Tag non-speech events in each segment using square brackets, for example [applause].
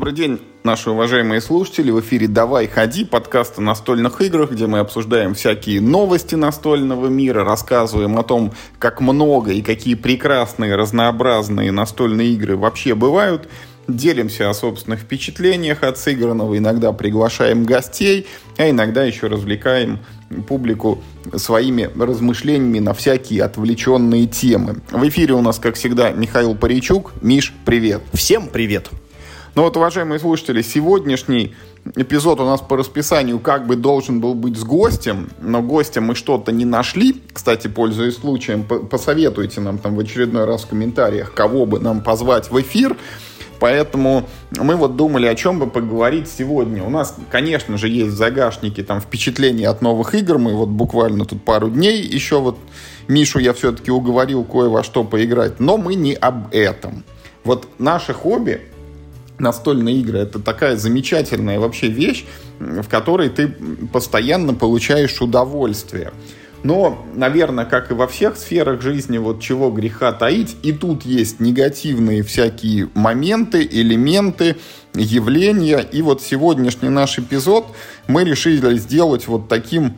Добрый день, наши уважаемые слушатели. В эфире «Давай, ходи» подкаст о настольных играх, где мы обсуждаем всякие новости настольного мира, рассказываем о том, как много и какие прекрасные, разнообразные настольные игры вообще бывают, делимся о собственных впечатлениях от сыгранного, иногда приглашаем гостей, а иногда еще развлекаем публику своими размышлениями на всякие отвлеченные темы. В эфире у нас, как всегда, Михаил Паричук. Миш, привет. Всем привет. Ну вот, уважаемые слушатели, сегодняшний эпизод у нас по расписанию как бы должен был быть с гостем, но гостя мы что-то не нашли. Кстати, пользуясь случаем, посоветуйте нам там в очередной раз в комментариях, кого бы нам позвать в эфир. Поэтому мы вот думали, о чем бы поговорить сегодня. У нас, конечно же, есть в загашнике там впечатления от новых игр. Мы вот буквально тут пару дней еще вот Мишу я все-таки уговорил кое во что поиграть. Но мы не об этом. Вот наше хобби настольные игры. Это такая замечательная вообще вещь, в которой ты постоянно получаешь удовольствие. Но, наверное, как и во всех сферах жизни, вот чего греха таить, и тут есть негативные всякие моменты, элементы, явления. И вот сегодняшний наш эпизод мы решили сделать вот таким,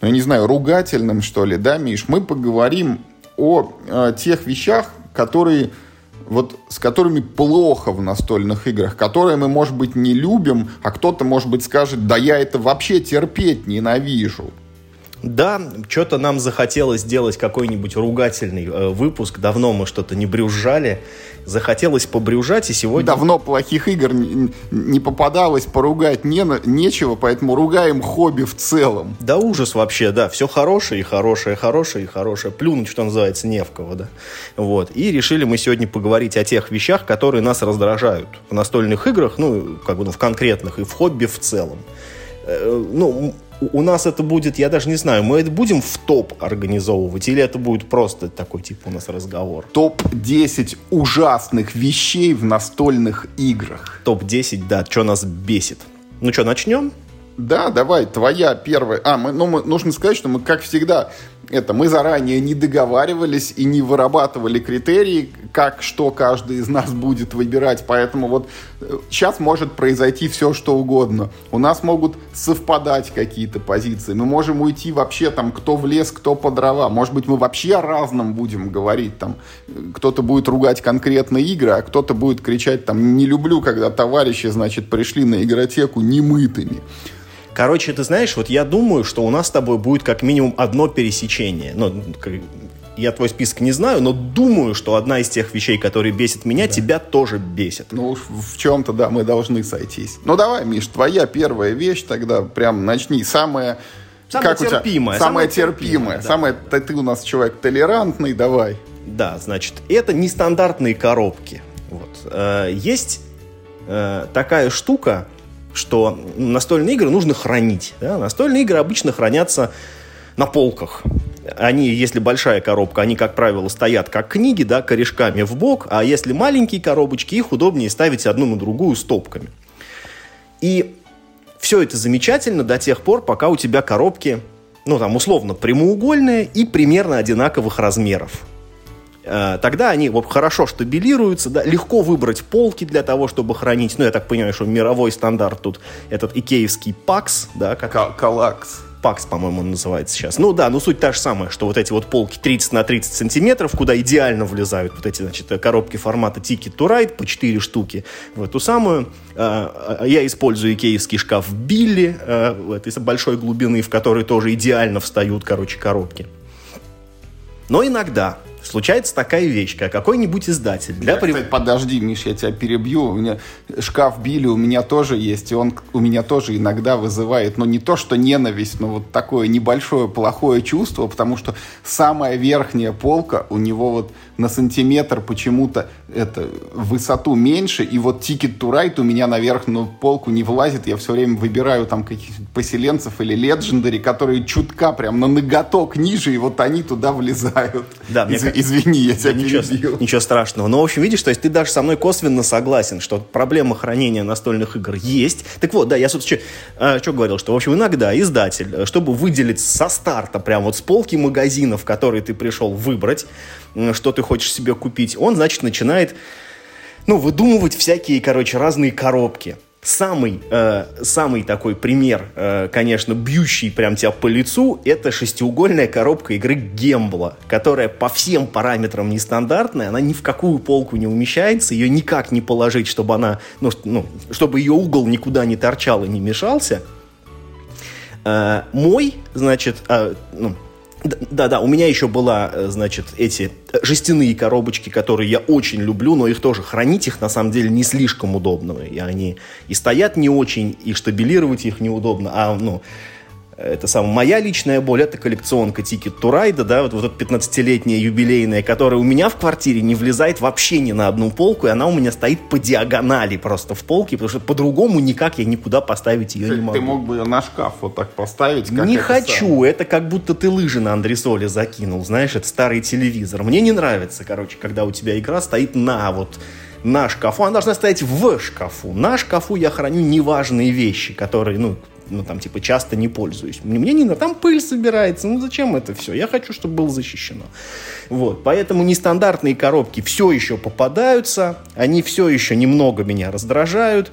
ну, я не знаю, ругательным, что ли, да, Миш? Мы поговорим о, о тех вещах, которые вот с которыми плохо в настольных играх, которые мы, может быть, не любим, а кто-то, может быть, скажет, да я это вообще терпеть ненавижу. Да, что-то нам захотелось сделать какой-нибудь ругательный э, выпуск. Давно мы что-то не брюзжали. Захотелось побрюжать, и сегодня... Давно плохих игр не, не попадалось, поругать не, нечего, поэтому ругаем хобби в целом. Да ужас вообще, да. Все хорошее и хорошее, хорошее и хорошее. Плюнуть, что называется, не в кого, да. Вот. И решили мы сегодня поговорить о тех вещах, которые нас раздражают в настольных играх, ну, как бы ну, в конкретных, и в хобби в целом. Э, ну, у нас это будет, я даже не знаю, мы это будем в топ организовывать, или это будет просто такой типа у нас разговор? Топ-10 ужасных вещей в настольных играх. Топ-10, да, что нас бесит. Ну что, начнем? Да, давай, твоя первая. А, мы, ну, мы, нужно сказать, что мы, как всегда, это мы заранее не договаривались и не вырабатывали критерии, как что каждый из нас будет выбирать. Поэтому вот сейчас э, может произойти все, что угодно. У нас могут совпадать какие-то позиции. Мы можем уйти вообще там, кто в лес, кто по дрова. Может быть, мы вообще о разном будем говорить. Там кто-то будет ругать конкретные игры, а кто-то будет кричать там «не люблю, когда товарищи, значит, пришли на игротеку немытыми». Короче, ты знаешь, вот я думаю, что у нас с тобой будет как минимум одно пересечение. Ну, я твой список не знаю, но думаю, что одна из тех вещей, которые бесит меня, да. тебя тоже бесит. Ну, в чем-то, да, мы должны сойтись. Ну, давай, Миш, твоя первая вещь тогда, прям начни. Самая... Самая как терпимая. Самая терпимая. Самая, да. ты у нас человек толерантный, давай. Да, значит, это нестандартные коробки. Вот. Э, есть э, такая штука, что настольные игры нужно хранить. Да? Настольные игры обычно хранятся на полках. Они, если большая коробка, они, как правило, стоят как книги, да, корешками в бок, а если маленькие коробочки, их удобнее ставить одну на другую стопками. И все это замечательно до тех пор, пока у тебя коробки, ну, там, условно, прямоугольные и примерно одинаковых размеров. Э, тогда они вот, хорошо штабилируются, да, легко выбрать полки для того, чтобы хранить, ну, я так понимаю, что мировой стандарт тут этот икеевский пакс, да, как... Калакс. Пакс, по-моему, он называется сейчас. Ну да, ну суть та же самая, что вот эти вот полки 30 на 30 сантиметров, куда идеально влезают вот эти, значит, коробки формата Ticket to Ride по 4 штуки в эту самую. Э, э, я использую икеевский шкаф Билли, этой большой глубины, в которой тоже идеально встают, короче, коробки. Но иногда случается такая вещь, как какой-нибудь издатель. Для я, кстати, подожди, Миш, я тебя перебью. У меня шкаф Билли у меня тоже есть, и он у меня тоже иногда вызывает, но ну, не то, что ненависть, но вот такое небольшое плохое чувство, потому что самая верхняя полка у него вот на сантиметр почему-то это высоту меньше, и вот Ticket to Ride у меня на верхнюю полку не влазит, я все время выбираю там каких-то поселенцев или Legendary, которые чутка прям на ноготок ниже, и вот они туда влезают. Да, Из, Извини, я тебя ничего, перебил. Ничего страшного. Но, в общем, видишь, то есть ты даже со мной косвенно согласен, что проблема хранения настольных игр есть. Так вот, да, я, собственно, что, что говорил, что, в общем, иногда издатель, чтобы выделить со старта, прям вот с полки магазинов, в которые ты пришел выбрать, что ты хочешь себе купить, он, значит, начинает ну, выдумывать всякие, короче, разные коробки. Самый, э, самый такой пример, э, конечно, бьющий прям тебя по лицу, это шестиугольная коробка игры Гембла, которая по всем параметрам нестандартная, она ни в какую полку не умещается, ее никак не положить, чтобы она, ну, ну чтобы ее угол никуда не торчал и не мешался. Э, мой, значит, э, ну, да-да, у меня еще была, э, значит, эти э, жестяные коробочки, которые я очень люблю, но их тоже хранить их на самом деле не слишком удобно. И они и стоят не очень, и штабилировать их неудобно. А, ну, это самая моя личная боль, это коллекционка Ticket to Ride, да, вот, вот эта 15-летняя юбилейная, которая у меня в квартире не влезает вообще ни на одну полку, и она у меня стоит по диагонали просто в полке, потому что по-другому никак я никуда поставить ее ты, не могу. Ты мог бы на шкаф вот так поставить, как Не хочу, сам. это как будто ты лыжи на андресоле закинул, знаешь, это старый телевизор. Мне не нравится, короче, когда у тебя игра стоит на вот на шкафу, она должна стоять в шкафу. На шкафу я храню неважные вещи, которые, ну, ну, там, типа, часто не пользуюсь. Мне не надо, там пыль собирается, ну, зачем это все? Я хочу, чтобы было защищено. Вот, поэтому нестандартные коробки все еще попадаются, они все еще немного меня раздражают,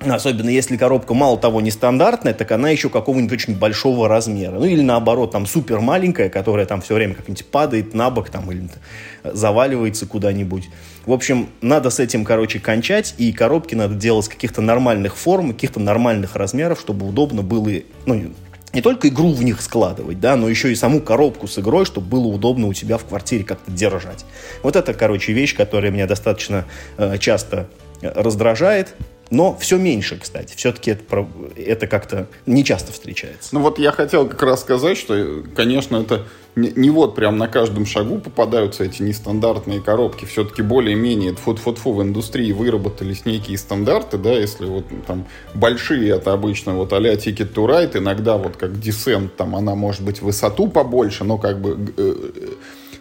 Особенно если коробка мало того нестандартная, так она еще какого-нибудь очень большого размера. Ну или наоборот, там супер маленькая, которая там все время как-нибудь падает на бок там, или заваливается куда-нибудь. В общем, надо с этим, короче, кончать, и коробки надо делать каких-то нормальных форм, каких-то нормальных размеров, чтобы удобно было, ну, не только игру в них складывать, да, но еще и саму коробку с игрой, чтобы было удобно у тебя в квартире как-то держать. Вот это, короче, вещь, которая меня достаточно э, часто раздражает. Но все меньше, кстати. Все-таки это, это как-то не часто встречается. Ну вот я хотел как раз сказать, что, конечно, это не, не вот прям на каждом шагу попадаются эти нестандартные коробки. Все-таки более-менее фу-фу-фу в индустрии выработались некие стандарты, да, если вот там большие, это обычно вот а-ля Ticket to Ride, иногда вот как Descent, там она может быть высоту побольше, но как бы э,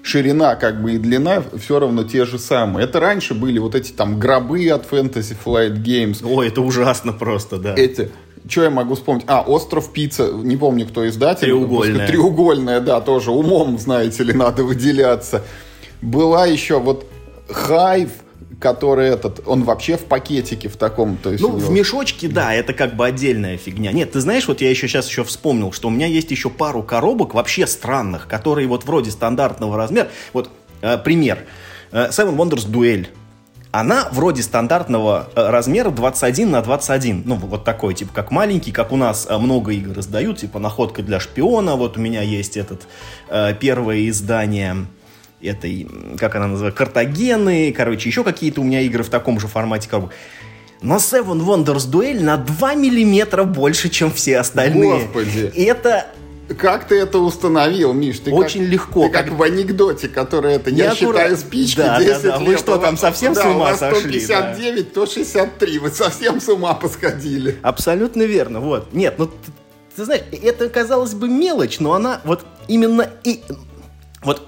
ширина как бы и длина все равно те же самые. Это раньше были вот эти там гробы от Fantasy Flight Games. Ой, это ужасно просто, да. Эти что я могу вспомнить? А, «Остров пицца», не помню, кто издатель. Треугольная. Треугольная, да, тоже умом, знаете ли, надо выделяться. Была еще вот «Хайв», который этот, он вообще в пакетике в таком, то есть. Ну, в мешочке, да, это как бы отдельная фигня. Нет, ты знаешь, вот я еще сейчас еще вспомнил, что у меня есть еще пару коробок вообще странных, которые вот вроде стандартного размера. Вот э, пример. Э, Seven Wonders Duel. Она вроде стандартного э, размера 21 на 21. Ну, вот такой, типа, как маленький, как у нас э, много игр издают, типа, находка для шпиона. Вот у меня есть этот э, первое издание этой, как она называется, Картагены, короче, еще какие-то у меня игры в таком же формате. Как бы. Но Seven Wonders Duel на 2 миллиметра больше, чем все остальные. Господи. Это как ты это установил, Миш? Ты Очень как, легко. Ты как, как в анекдоте, который это, я, я считаю спички да, 10 да, да. Вы что, там совсем да, с ума сошли? 159, да. то 63. Вы совсем с ума посходили. Абсолютно верно. Вот. Нет, ну ты, ты знаешь, это казалось бы мелочь, но она вот именно и вот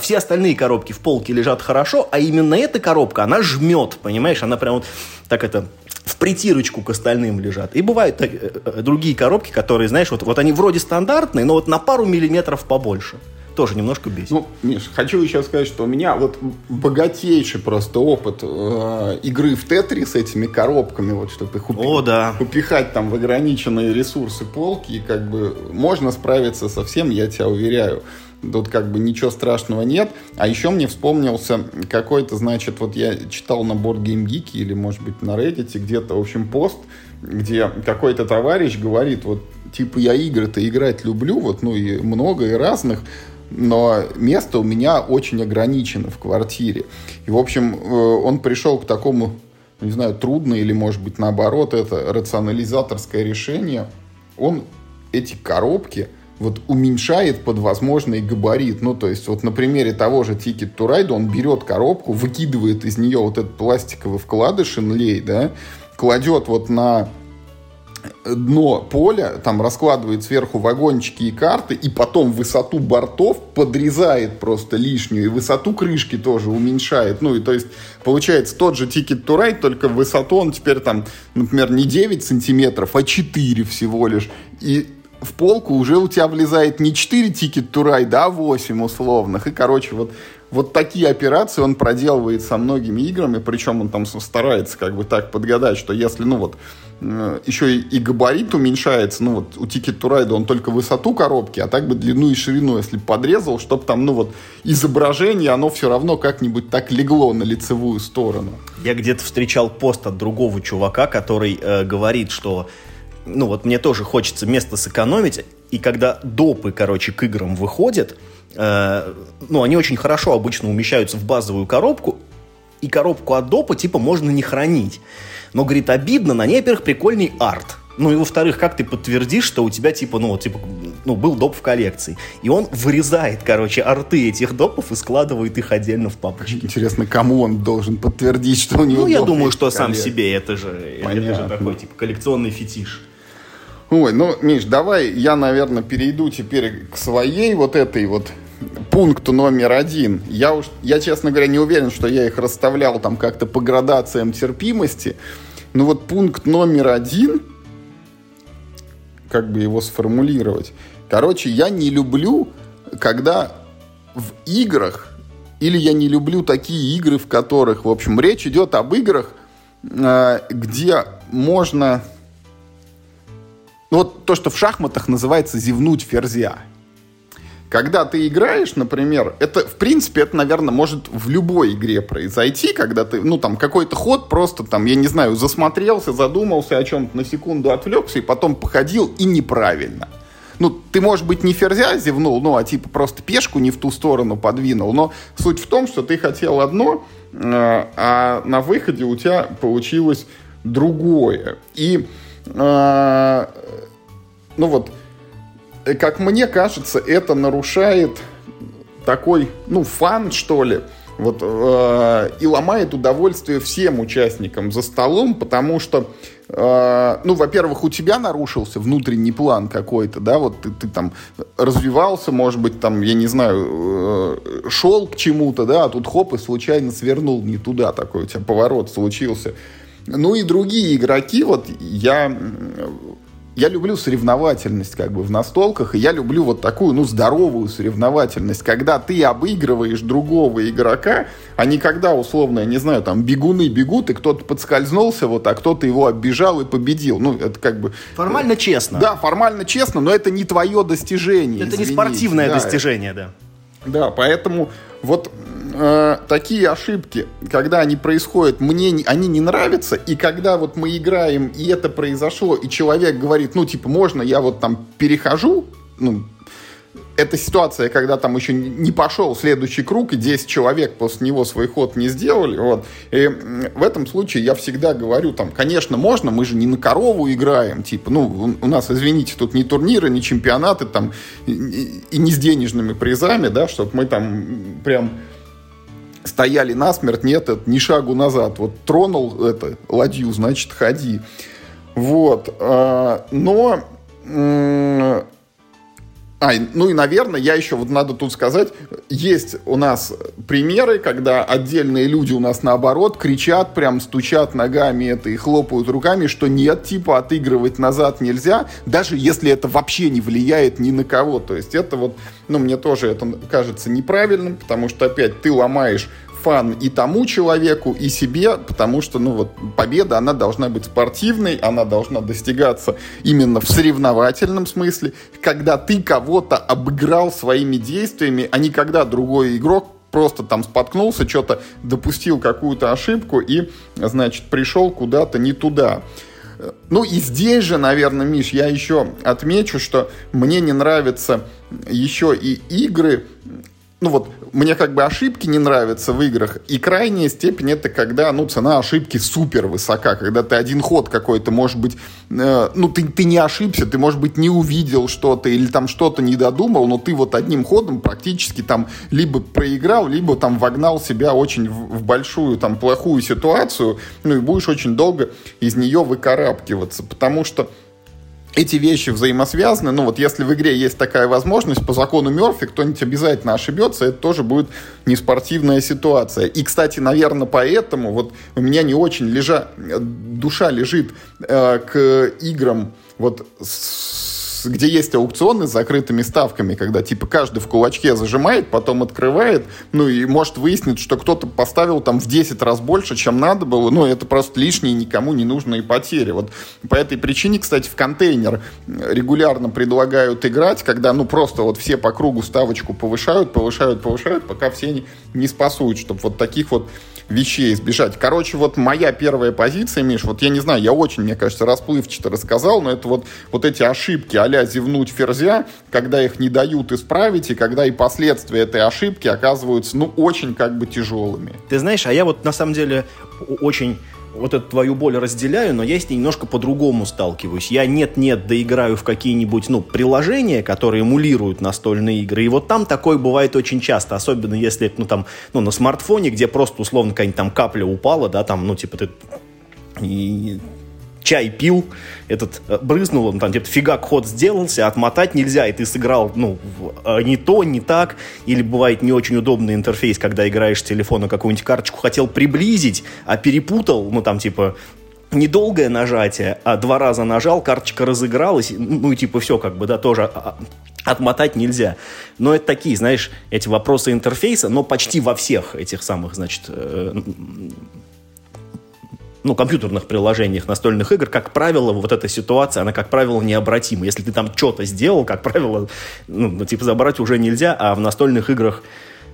все остальные коробки в полке лежат хорошо, а именно эта коробка, она жмет, понимаешь? Она прям вот так это в притирочку к остальным лежат. И бывают так, э, э, другие коробки, которые, знаешь, вот, вот они вроде стандартные, но вот на пару миллиметров побольше. Тоже немножко бесит. Ну, Миш, хочу еще сказать, что у меня вот богатейший просто опыт э, игры в Тетри с этими коробками, вот, чтобы их упи- О, да. упихать там в ограниченные ресурсы полки, и как бы можно справиться со всем, я тебя уверяю. Тут как бы ничего страшного нет. А еще мне вспомнился какой-то, значит, вот я читал на Board Game или, может быть, на Reddit где-то, в общем, пост, где какой-то товарищ говорит, вот, типа, я игры-то играть люблю, вот, ну, и много, и разных, но место у меня очень ограничено в квартире. И, в общем, э, он пришел к такому, не знаю, трудно или, может быть, наоборот, это рационализаторское решение. Он эти коробки вот уменьшает под возможный габарит. Ну, то есть, вот на примере того же Ticket to Ride он берет коробку, выкидывает из нее вот этот пластиковый вкладыш инлей, да, кладет вот на дно поля, там раскладывает сверху вагончики и карты, и потом высоту бортов подрезает просто лишнюю, и высоту крышки тоже уменьшает. Ну, и то есть, получается, тот же Ticket to Ride, только высоту он теперь там, например, не 9 сантиметров, а 4 всего лишь. И в полку уже у тебя влезает не 4 тикет турай, да, 8 условных. И, короче, вот вот такие операции он проделывает со многими играми, причем он там старается как бы так подгадать, что если, ну вот, э, еще и, и габарит уменьшается, ну вот у Ticket to Ride он только высоту коробки, а так бы длину и ширину, если подрезал, чтобы там, ну вот, изображение, оно все равно как-нибудь так легло на лицевую сторону. Я где-то встречал пост от другого чувака, который э, говорит, что ну вот мне тоже хочется место сэкономить, и когда допы, короче, к играм выходят, Э, ну, они очень хорошо обычно умещаются в базовую коробку, и коробку от допа, типа, можно не хранить. Но, говорит, обидно, на ней, во-первых, прикольный арт. Ну и во-вторых, как ты подтвердишь, что у тебя типа, ну, типа, ну, был доп в коллекции. И он вырезает, короче, арты этих допов и складывает их отдельно в папочки. Интересно, кому он должен подтвердить, что у него Ну, я думаю, что сам себе, это же, это же такой, типа, коллекционный фетиш. Ой, ну, Миш, давай я, наверное, перейду теперь к своей вот этой вот пункту номер один. Я, уж, я, честно говоря, не уверен, что я их расставлял там как-то по градациям терпимости. Но вот пункт номер один, как бы его сформулировать. Короче, я не люблю, когда в играх, или я не люблю такие игры, в которых, в общем, речь идет об играх, э, где можно... Ну, вот то, что в шахматах называется зевнуть ферзя. Когда ты играешь, например, это, в принципе, это, наверное, может в любой игре произойти, когда ты, ну, там, какой-то ход просто, там, я не знаю, засмотрелся, задумался о чем-то, на секунду отвлекся, и потом походил, и неправильно. Ну, ты, может быть, не ферзя зевнул, ну, а типа просто пешку не в ту сторону подвинул, но суть в том, что ты хотел одно, э, а на выходе у тебя получилось другое. И, ну вот, Э, как мне кажется, это нарушает такой, ну, фан, что ли, вот, э, и ломает удовольствие всем участникам за столом, потому что, э, ну, во-первых, у тебя нарушился внутренний план какой-то, да, вот ты, ты там развивался, может быть, там, я не знаю, э, шел к чему-то, да, а тут хоп, и случайно свернул не туда, такой у тебя поворот случился. Ну и другие игроки, вот я я люблю соревновательность как бы в настолках, и я люблю вот такую, ну, здоровую соревновательность, когда ты обыгрываешь другого игрока, а не когда, условно, я не знаю, там, бегуны бегут, и кто-то подскользнулся, вот, а кто-то его оббежал и победил. Ну, это как бы... Формально честно. Да, формально честно, но это не твое достижение. Это извините. не спортивное да. достижение, да. Да, поэтому вот э, такие ошибки, когда они происходят, мне они не нравятся, и когда вот мы играем, и это произошло, и человек говорит, ну, типа, можно я вот там перехожу, ну, это ситуация, когда там еще не пошел следующий круг, и 10 человек после него свой ход не сделали. Вот. И в этом случае я всегда говорю, там, конечно, можно, мы же не на корову играем, типа, ну, у нас, извините, тут не турниры, не чемпионаты, там, и, и не с денежными призами, да, чтобы мы там прям стояли насмерть, нет, это ни шагу назад. Вот тронул это ладью, значит, ходи. Вот. А, но а, ну и, наверное, я еще вот надо тут сказать, есть у нас примеры, когда отдельные люди у нас наоборот кричат, прям стучат ногами это и хлопают руками, что нет, типа отыгрывать назад нельзя, даже если это вообще не влияет ни на кого. То есть это вот, ну мне тоже это кажется неправильным, потому что опять ты ломаешь фан и тому человеку, и себе, потому что, ну вот, победа, она должна быть спортивной, она должна достигаться именно в соревновательном смысле, когда ты кого-то обыграл своими действиями, а не когда другой игрок просто там споткнулся, что-то допустил какую-то ошибку и, значит, пришел куда-то не туда. Ну и здесь же, наверное, Миш, я еще отмечу, что мне не нравятся еще и игры, ну вот, мне как бы ошибки не нравятся в играх, и крайняя степень это когда, ну, цена ошибки супер высока, когда ты один ход какой-то, может быть, э, ну, ты, ты не ошибся, ты, может быть, не увидел что-то или там что-то не додумал, но ты вот одним ходом практически там либо проиграл, либо там вогнал себя очень в, в большую там плохую ситуацию, ну, и будешь очень долго из нее выкарабкиваться, потому что эти вещи взаимосвязаны. Ну вот если в игре есть такая возможность, по закону Мерфи кто-нибудь обязательно ошибется, это тоже будет неспортивная ситуация. И, кстати, наверное, поэтому вот у меня не очень лежа... душа лежит э, к играм вот с где есть аукционы с закрытыми ставками, когда типа каждый в кулачке зажимает, потом открывает, ну и может выяснить, что кто-то поставил там в 10 раз больше, чем надо было, ну это просто лишние никому не нужные потери. Вот по этой причине, кстати, в контейнер регулярно предлагают играть, когда ну просто вот все по кругу ставочку повышают, повышают, повышают, пока все не, не спасуют, чтобы вот таких вот вещей избежать. Короче, вот моя первая позиция, Миш, вот я не знаю, я очень, мне кажется, расплывчато рассказал, но это вот, вот эти ошибки а зевнуть ферзя, когда их не дают исправить, и когда и последствия этой ошибки оказываются, ну, очень как бы тяжелыми. Ты знаешь, а я вот на самом деле очень вот эту твою боль разделяю, но я с ней немножко по-другому сталкиваюсь. Я нет-нет доиграю в какие-нибудь, ну, приложения, которые эмулируют настольные игры, и вот там такое бывает очень часто, особенно если, ну, там, ну, на смартфоне, где просто, условно, какая-нибудь там капля упала, да, там, ну, типа, ты и чай пил, этот э, брызнул, он там типа фигак ход сделался, отмотать нельзя, и ты сыграл, ну, э, не то, не так, или бывает не очень удобный интерфейс, когда играешь с телефона какую-нибудь карточку, хотел приблизить, а перепутал, ну, там, типа, недолгое нажатие, а два раза нажал, карточка разыгралась, ну, и типа все, как бы, да, тоже а, а, отмотать нельзя. Но это такие, знаешь, эти вопросы интерфейса, но почти во всех этих самых, значит, э, ну, компьютерных приложениях настольных игр, как правило, вот эта ситуация, она, как правило, необратима. Если ты там что-то сделал, как правило, ну, ну, типа, забрать уже нельзя, а в настольных играх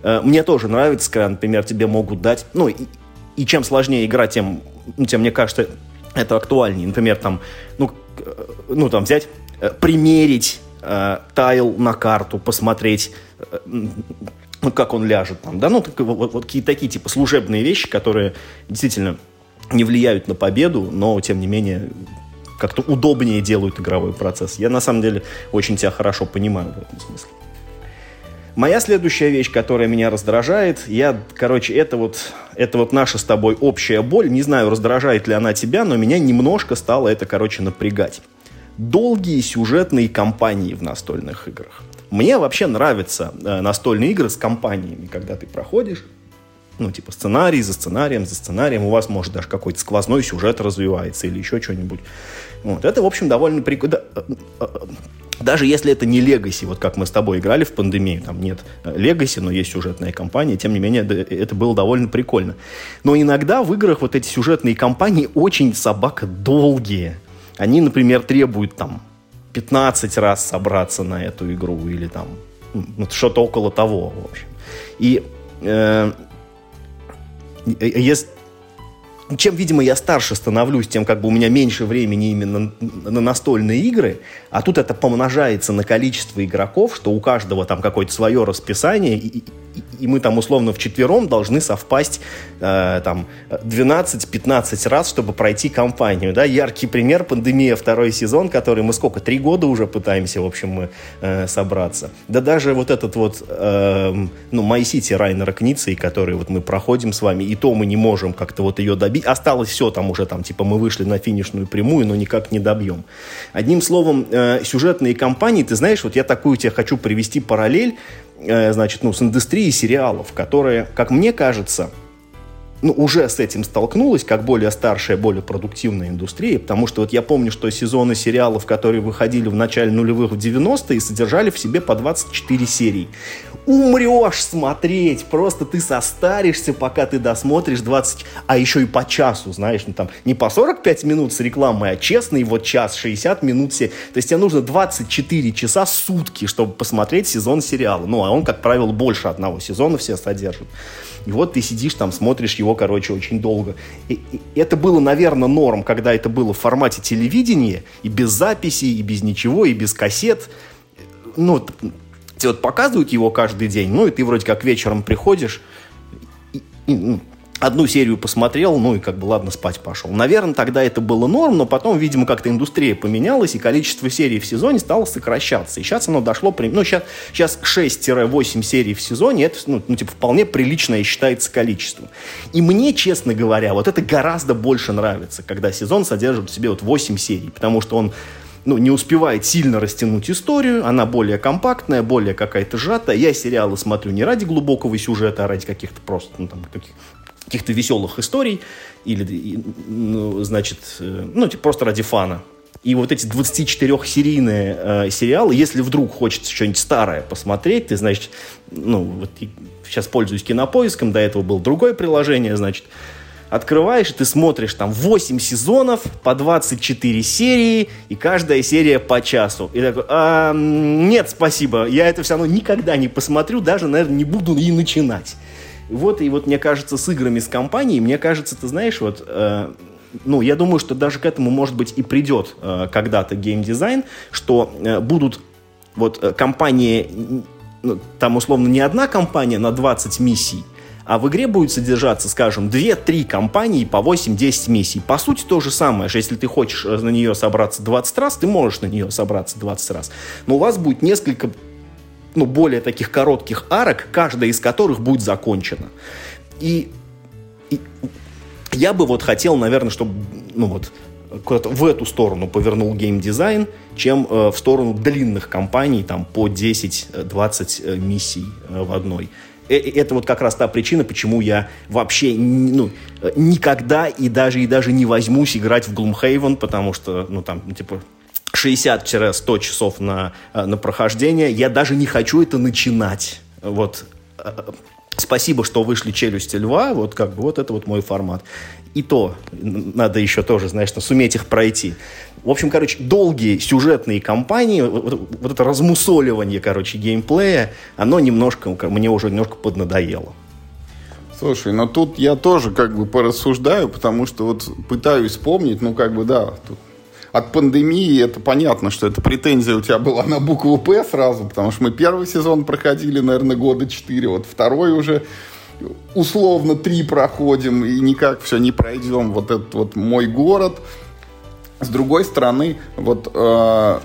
э, мне тоже нравится, когда, например, тебе могут дать, ну, и, и чем сложнее игра, тем, ну, тем, мне кажется, это актуальнее. Например, там, ну, э, ну там взять, э, примерить э, тайл на карту, посмотреть, э, ну, как он ляжет там, да, ну, так, вот, вот какие-то такие, типа, служебные вещи, которые действительно не влияют на победу, но, тем не менее, как-то удобнее делают игровой процесс. Я, на самом деле, очень тебя хорошо понимаю в этом смысле. Моя следующая вещь, которая меня раздражает, я, короче, это вот, это вот наша с тобой общая боль. Не знаю, раздражает ли она тебя, но меня немножко стало это, короче, напрягать. Долгие сюжетные кампании в настольных играх. Мне вообще нравятся э, настольные игры с компаниями, когда ты проходишь ну, типа сценарий за сценарием, за сценарием, у вас, может, даже какой-то сквозной сюжет развивается или еще что-нибудь. Вот. Это, в общем, довольно прикольно. Э, э, даже если это не Legacy, вот как мы с тобой играли в пандемию, там нет Legacy, но есть сюжетная кампания, тем не менее, это было довольно прикольно. Но иногда в играх вот эти сюжетные кампании очень собака долгие. Они, например, требуют там 15 раз собраться на эту игру или там ну, что-то около того, в общем. И э, если, чем, видимо, я старше становлюсь, тем как бы у меня меньше времени именно на настольные игры, а тут это помножается на количество игроков, что у каждого там какое-то свое расписание, и, и мы там условно в четвером должны совпасть э, там 12-15 раз, чтобы пройти кампанию. Да? Яркий пример пандемия второй сезон, который мы сколько, три года уже пытаемся, в общем, мы э, собраться. Да даже вот этот вот, э, ну, My City Райнера Кницы, который вот мы проходим с вами, и то мы не можем как-то вот ее добить. Осталось все там уже, там, типа, мы вышли на финишную прямую, но никак не добьем. Одним словом, э, сюжетные кампании, ты знаешь, вот я такую тебе хочу привести параллель, значит, ну, с индустрией сериалов, которые, как мне кажется, ну, уже с этим столкнулась, как более старшая, более продуктивная индустрия, потому что вот я помню, что сезоны сериалов, которые выходили в начале нулевых в 90-е, содержали в себе по 24 серии умрешь смотреть, просто ты состаришься, пока ты досмотришь 20, а еще и по часу, знаешь, ну там не по 45 минут с рекламой, а честный вот час, 60 минут все. То есть тебе нужно 24 часа сутки, чтобы посмотреть сезон сериала. Ну, а он, как правило, больше одного сезона все содержит. И вот ты сидишь там, смотришь его, короче, очень долго. И, и это было, наверное, норм, когда это было в формате телевидения, и без записи, и без ничего, и без кассет. Ну, тебе вот показывают его каждый день, ну и ты вроде как вечером приходишь, и, и, ну, одну серию посмотрел, ну и как бы ладно, спать пошел. Наверное, тогда это было норм, но потом, видимо, как-то индустрия поменялась, и количество серий в сезоне стало сокращаться. И сейчас оно дошло, ну сейчас, сейчас 6-8 серий в сезоне, это, ну, ну, типа, вполне приличное считается количество. И мне, честно говоря, вот это гораздо больше нравится, когда сезон содержит в себе вот 8 серий, потому что он ну, не успевает сильно растянуть историю, она более компактная, более какая-то сжатая. Я сериалы смотрю не ради глубокого сюжета, а ради каких-то просто, ну, там, каких, каких-то веселых историй, или, ну, значит, э, ну, типа, просто ради фана. И вот эти 24-серийные э, сериалы, если вдруг хочется что-нибудь старое посмотреть, ты, значит, ну, вот сейчас пользуюсь кинопоиском, до этого было другое приложение, значит, открываешь, и ты смотришь там 8 сезонов по 24 серии, и каждая серия по часу. И такой, а, нет, спасибо, я это все равно никогда не посмотрю, даже, наверное, не буду и начинать. Вот, и вот мне кажется, с играми с компанией, мне кажется, ты знаешь, вот, э, ну, я думаю, что даже к этому, может быть, и придет э, когда-то геймдизайн, что э, будут вот э, компании, ну, там, условно, не одна компания на 20 миссий, а в игре будет содержаться, скажем, 2-3 компании по 8-10 миссий. По сути, то же самое, что если ты хочешь э, на нее собраться 20 раз, ты можешь на нее собраться 20 раз. Но у вас будет несколько ну, более таких коротких арок, каждая из которых будет закончена. И, и я бы вот хотел, наверное, чтобы, ну вот, куда-то в эту сторону повернул геймдизайн, чем э, в сторону длинных компаний, там, по 10-20 э, миссий э, в одной. Э, это вот как раз та причина, почему я вообще ну, никогда и даже, и даже не возьмусь играть в Gloomhaven, потому что, ну, там, типа, 60-100 часов на, э, на прохождение. Я даже не хочу это начинать. Вот. Э, спасибо, что вышли «Челюсти льва». Вот как бы вот это вот мой формат. И то надо еще тоже, знаешь, суметь их пройти. В общем, короче, долгие сюжетные кампании, вот, вот это размусоливание, короче, геймплея, оно немножко, мне уже немножко поднадоело. Слушай, но тут я тоже как бы порассуждаю, потому что вот пытаюсь вспомнить, ну как бы да, тут от пандемии это понятно, что эта претензия у тебя была на букву «П» сразу, потому что мы первый сезон проходили, наверное, года четыре, вот второй уже условно три проходим и никак все не пройдем. Вот этот вот мой город. С другой стороны, вот э,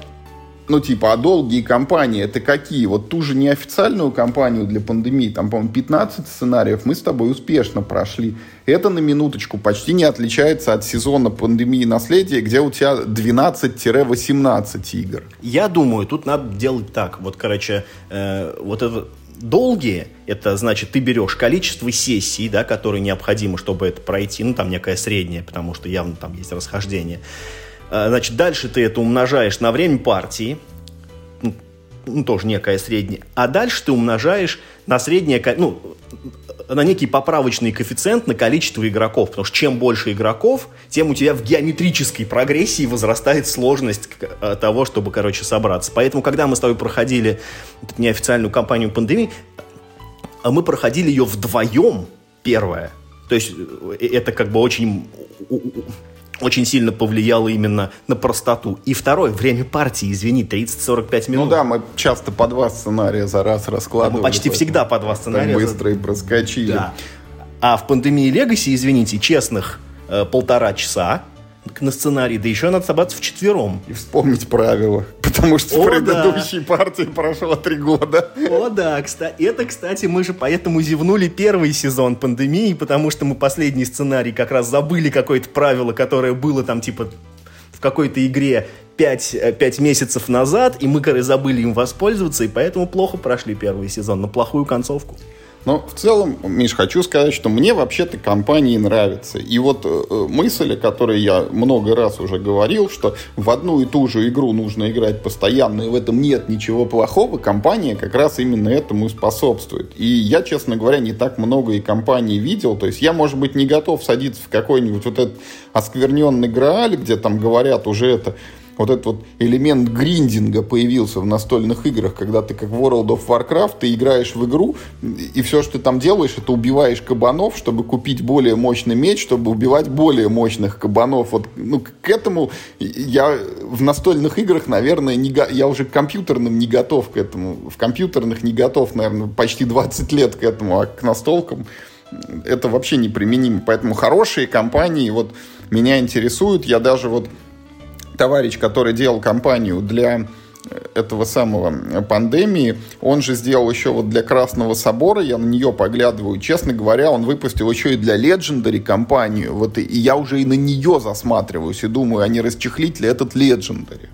ну, типа, а долгие кампании это какие? Вот ту же неофициальную кампанию для пандемии, там, по-моему, 15 сценариев мы с тобой успешно прошли. Это на минуточку почти не отличается от сезона пандемии наследия, где у тебя 12-18 игр. Я думаю, тут надо делать так. Вот, короче, э, вот это долгие, это значит, ты берешь количество сессий, да, которые необходимы, чтобы это пройти, ну, там некое среднее, потому что явно там есть расхождение. А, значит, дальше ты это умножаешь на время партии, ну, ну, тоже некое среднее, а дальше ты умножаешь на среднее, ну, на некий поправочный коэффициент на количество игроков, потому что чем больше игроков, тем у тебя в геометрической прогрессии возрастает сложность э, того, чтобы, короче, собраться. Поэтому, когда мы с тобой проходили неофициальную кампанию пандемии, а мы проходили ее вдвоем, первое. То есть э, это как бы очень очень сильно повлияло именно на простоту. И второе, время партии, извини, 30-45 минут. Ну да, мы часто по два сценария за раз раскладывали. Мы почти всегда по два сценария. Так быстро и проскочили. Да. А в пандемии Legacy, извините, честных э, полтора часа на сценарий, да еще надо собраться в четвером. И вспомнить правила, потому что О, в предыдущей да. партии прошло три года. О, да, кстати, это, кстати, мы же поэтому зевнули первый сезон пандемии, потому что мы последний сценарий как раз забыли какое-то правило, которое было там типа в какой-то игре 5, 5 месяцев назад, и мы, короче, забыли им воспользоваться, и поэтому плохо прошли первый сезон, на плохую концовку. Но в целом, Миш, хочу сказать, что мне вообще-то компании нравятся. И вот э, мысль, о которой я много раз уже говорил, что в одну и ту же игру нужно играть постоянно, и в этом нет ничего плохого, компания как раз именно этому и способствует. И я, честно говоря, не так много и компаний видел. То есть я, может быть, не готов садиться в какой-нибудь вот этот оскверненный Грааль, где там говорят уже это вот этот вот элемент гриндинга появился в настольных играх, когда ты как в World of Warcraft, ты играешь в игру, и все, что ты там делаешь, это убиваешь кабанов, чтобы купить более мощный меч, чтобы убивать более мощных кабанов. Вот, ну, к этому я в настольных играх, наверное, не, я уже к компьютерным не готов к этому. В компьютерных не готов, наверное, почти 20 лет к этому, а к настолкам это вообще неприменимо. Поэтому хорошие компании вот меня интересуют. Я даже вот товарищ, который делал кампанию для этого самого пандемии, он же сделал еще вот для Красного Собора, я на нее поглядываю, честно говоря, он выпустил еще и для Legendary компанию, вот и я уже и на нее засматриваюсь и думаю, а не расчехлить ли этот Legendary.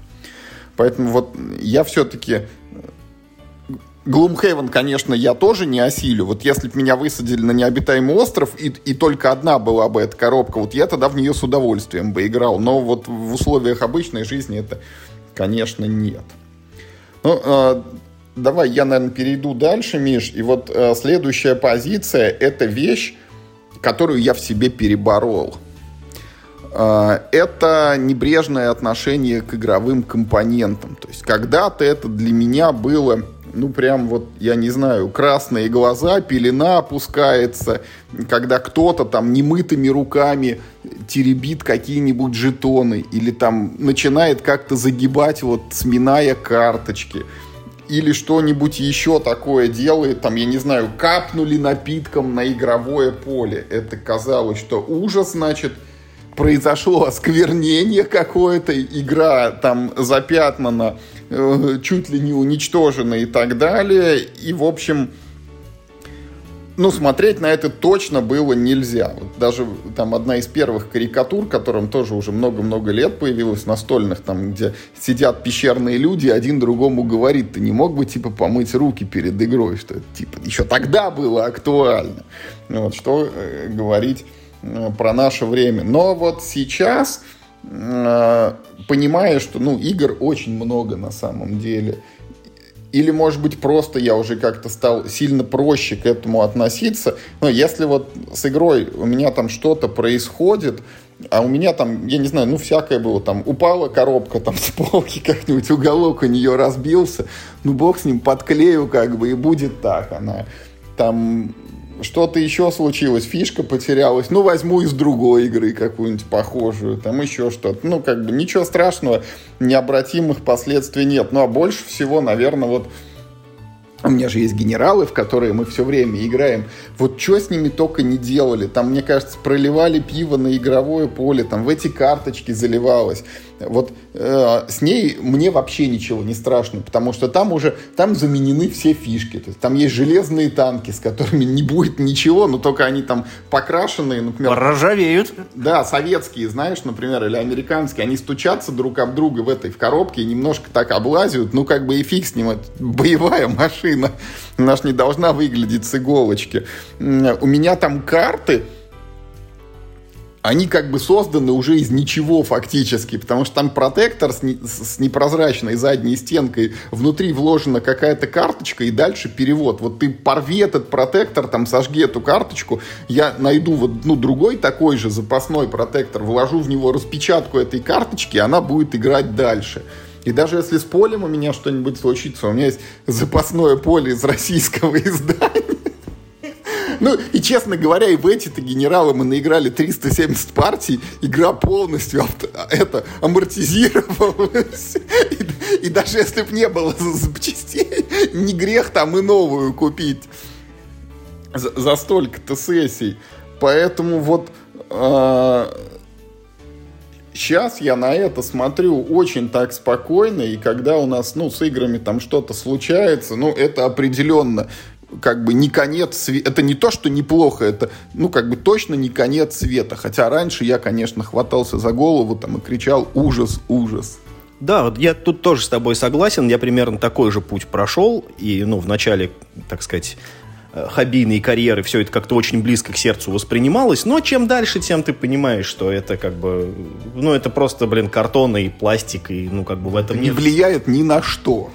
Поэтому вот я все-таки Gloomhaven, конечно, я тоже не осилю. Вот если бы меня высадили на необитаемый остров, и, и только одна была бы эта коробка, вот я тогда в нее с удовольствием бы играл. Но вот в условиях обычной жизни это, конечно, нет. Ну, э, давай я, наверное, перейду дальше, Миш. И вот э, следующая позиция — это вещь, которую я в себе переборол. Э, это небрежное отношение к игровым компонентам. То есть когда-то это для меня было ну, прям вот, я не знаю, красные глаза, пелена опускается, когда кто-то там немытыми руками теребит какие-нибудь жетоны или там начинает как-то загибать, вот, сминая карточки или что-нибудь еще такое делает, там, я не знаю, капнули напитком на игровое поле. Это казалось, что ужас, значит, произошло осквернение какое-то, игра там запятнана Э, чуть ли не уничтожены и так далее. И, в общем, ну, смотреть на это точно было нельзя. Вот даже там одна из первых карикатур, которым тоже уже много-много лет появилась, настольных, там, где сидят пещерные люди, один другому говорит, ты не мог бы, типа, помыть руки перед игрой, что это, типа, еще тогда было актуально. Вот, что э, говорить про наше время. Но вот сейчас э, понимая, что, ну, игр очень много на самом деле. Или, может быть, просто я уже как-то стал сильно проще к этому относиться. Но если вот с игрой у меня там что-то происходит, а у меня там, я не знаю, ну, всякое было. Там упала коробка там с полки [laughs] как-нибудь, уголок у нее разбился. Ну, бог с ним, подклею как бы, и будет так она. Там что-то еще случилось, фишка потерялась, ну, возьму из другой игры какую-нибудь похожую, там еще что-то. Ну, как бы ничего страшного, необратимых последствий нет. Ну, а больше всего, наверное, вот у меня же есть генералы, в которые мы все время играем. Вот что с ними только не делали. Там, мне кажется, проливали пиво на игровое поле, там в эти карточки заливалось. Вот э, с ней мне вообще ничего не страшно, потому что там уже там заменены все фишки. То есть там есть железные танки, с которыми не будет ничего, но только они там покрашенные, например. Ржавеют. Да, советские, знаешь, например, или американские. Они стучатся друг об друга в этой в коробке и немножко так облазят. Ну, как бы и фиг с ним. Это боевая машина. Она ж не должна выглядеть с иголочки. У меня там карты они как бы созданы уже из ничего фактически, потому что там протектор с, не, с непрозрачной задней стенкой, внутри вложена какая-то карточка и дальше перевод. Вот ты порви этот протектор, там сожги эту карточку, я найду вот ну, другой такой же запасной протектор, вложу в него распечатку этой карточки, она будет играть дальше. И даже если с полем у меня что-нибудь случится, у меня есть запасное поле из российского [laughs] издания, ну, и, честно говоря, и в эти-то генералы мы наиграли 370 партий, игра полностью авто, это амортизировалась. И, и даже если бы не было запчастей, не грех там и новую купить за, за столько-то сессий. Поэтому вот э, сейчас я на это смотрю очень так спокойно, и когда у нас, ну, с играми там что-то случается, ну, это определенно как бы не конец света. Это не то, что неплохо, это, ну, как бы точно не конец света. Хотя раньше я, конечно, хватался за голову там и кричал «ужас, ужас». Да, вот я тут тоже с тобой согласен. Я примерно такой же путь прошел. И, ну, в начале, так сказать, э, хоббийной карьеры все это как-то очень близко к сердцу воспринималось. Но чем дальше, тем ты понимаешь, что это как бы... Ну, это просто, блин, картон и пластик, и, ну, как бы в этом не нет... влияет ни на что.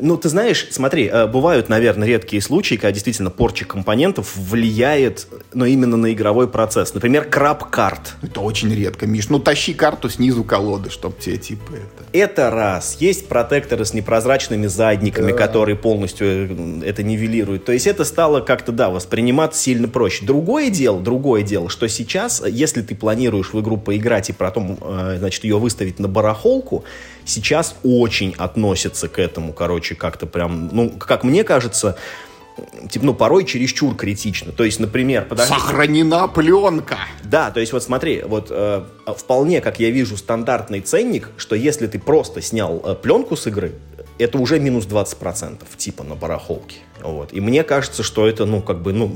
Ну, ты знаешь, смотри, э, бывают, наверное, редкие случаи, когда действительно порча компонентов влияет, но именно на игровой процесс. Например, краб-карт. Это очень редко, Миш. Ну, тащи карту снизу колоды, чтобы тебе типа это... Это раз. Есть протекторы с непрозрачными задниками, да. которые полностью э, это нивелируют. То есть это стало как-то, да, восприниматься сильно проще. Другое дело, другое дело, что сейчас, если ты планируешь в игру поиграть и потом, э, значит, ее выставить на барахолку, сейчас очень относятся к этому, короче, как-то прям, ну, как мне кажется, типа, ну, порой чересчур критично. То есть, например... Подожди, Сохранена пленка! Да, то есть, вот смотри, вот э, вполне, как я вижу, стандартный ценник, что если ты просто снял э, пленку с игры, это уже минус 20%, типа, на барахолке. Вот. И мне кажется, что это, ну, как бы, ну,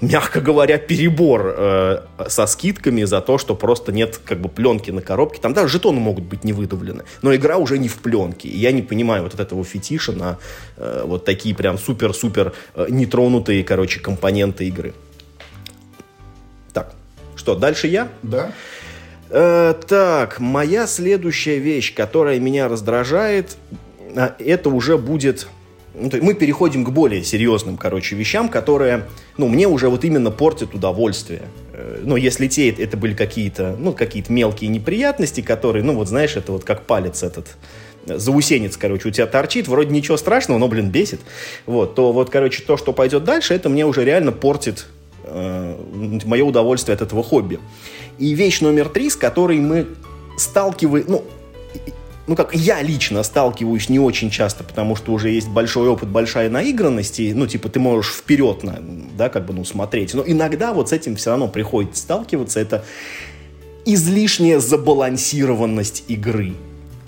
мягко говоря, перебор э, со скидками за то, что просто нет как бы пленки на коробке. Там даже жетоны могут быть не выдавлены, но игра уже не в пленке. И я не понимаю вот этого фетиша на э, вот такие прям супер-супер э, нетронутые, короче, компоненты игры. Так, что, дальше я? Да. Э, так, моя следующая вещь, которая меня раздражает, э, это уже будет ну, то есть мы переходим к более серьезным, короче, вещам, которые, ну, мне уже вот именно портят удовольствие. Э, но если те, это были какие-то, ну, какие-то мелкие неприятности, которые, ну, вот знаешь, это вот как палец этот, э, заусенец, короче, у тебя торчит, вроде ничего страшного, но, блин, бесит. Вот, то вот, короче, то, что пойдет дальше, это мне уже реально портит э, мое удовольствие от этого хобби. И вещь номер три, с которой мы сталкиваем, ну, ну как я лично сталкиваюсь не очень часто, потому что уже есть большой опыт, большая наигранность, и, ну, типа, ты можешь вперед, на, да, как бы, ну, смотреть. Но иногда вот с этим все равно приходится сталкиваться. Это излишняя забалансированность игры.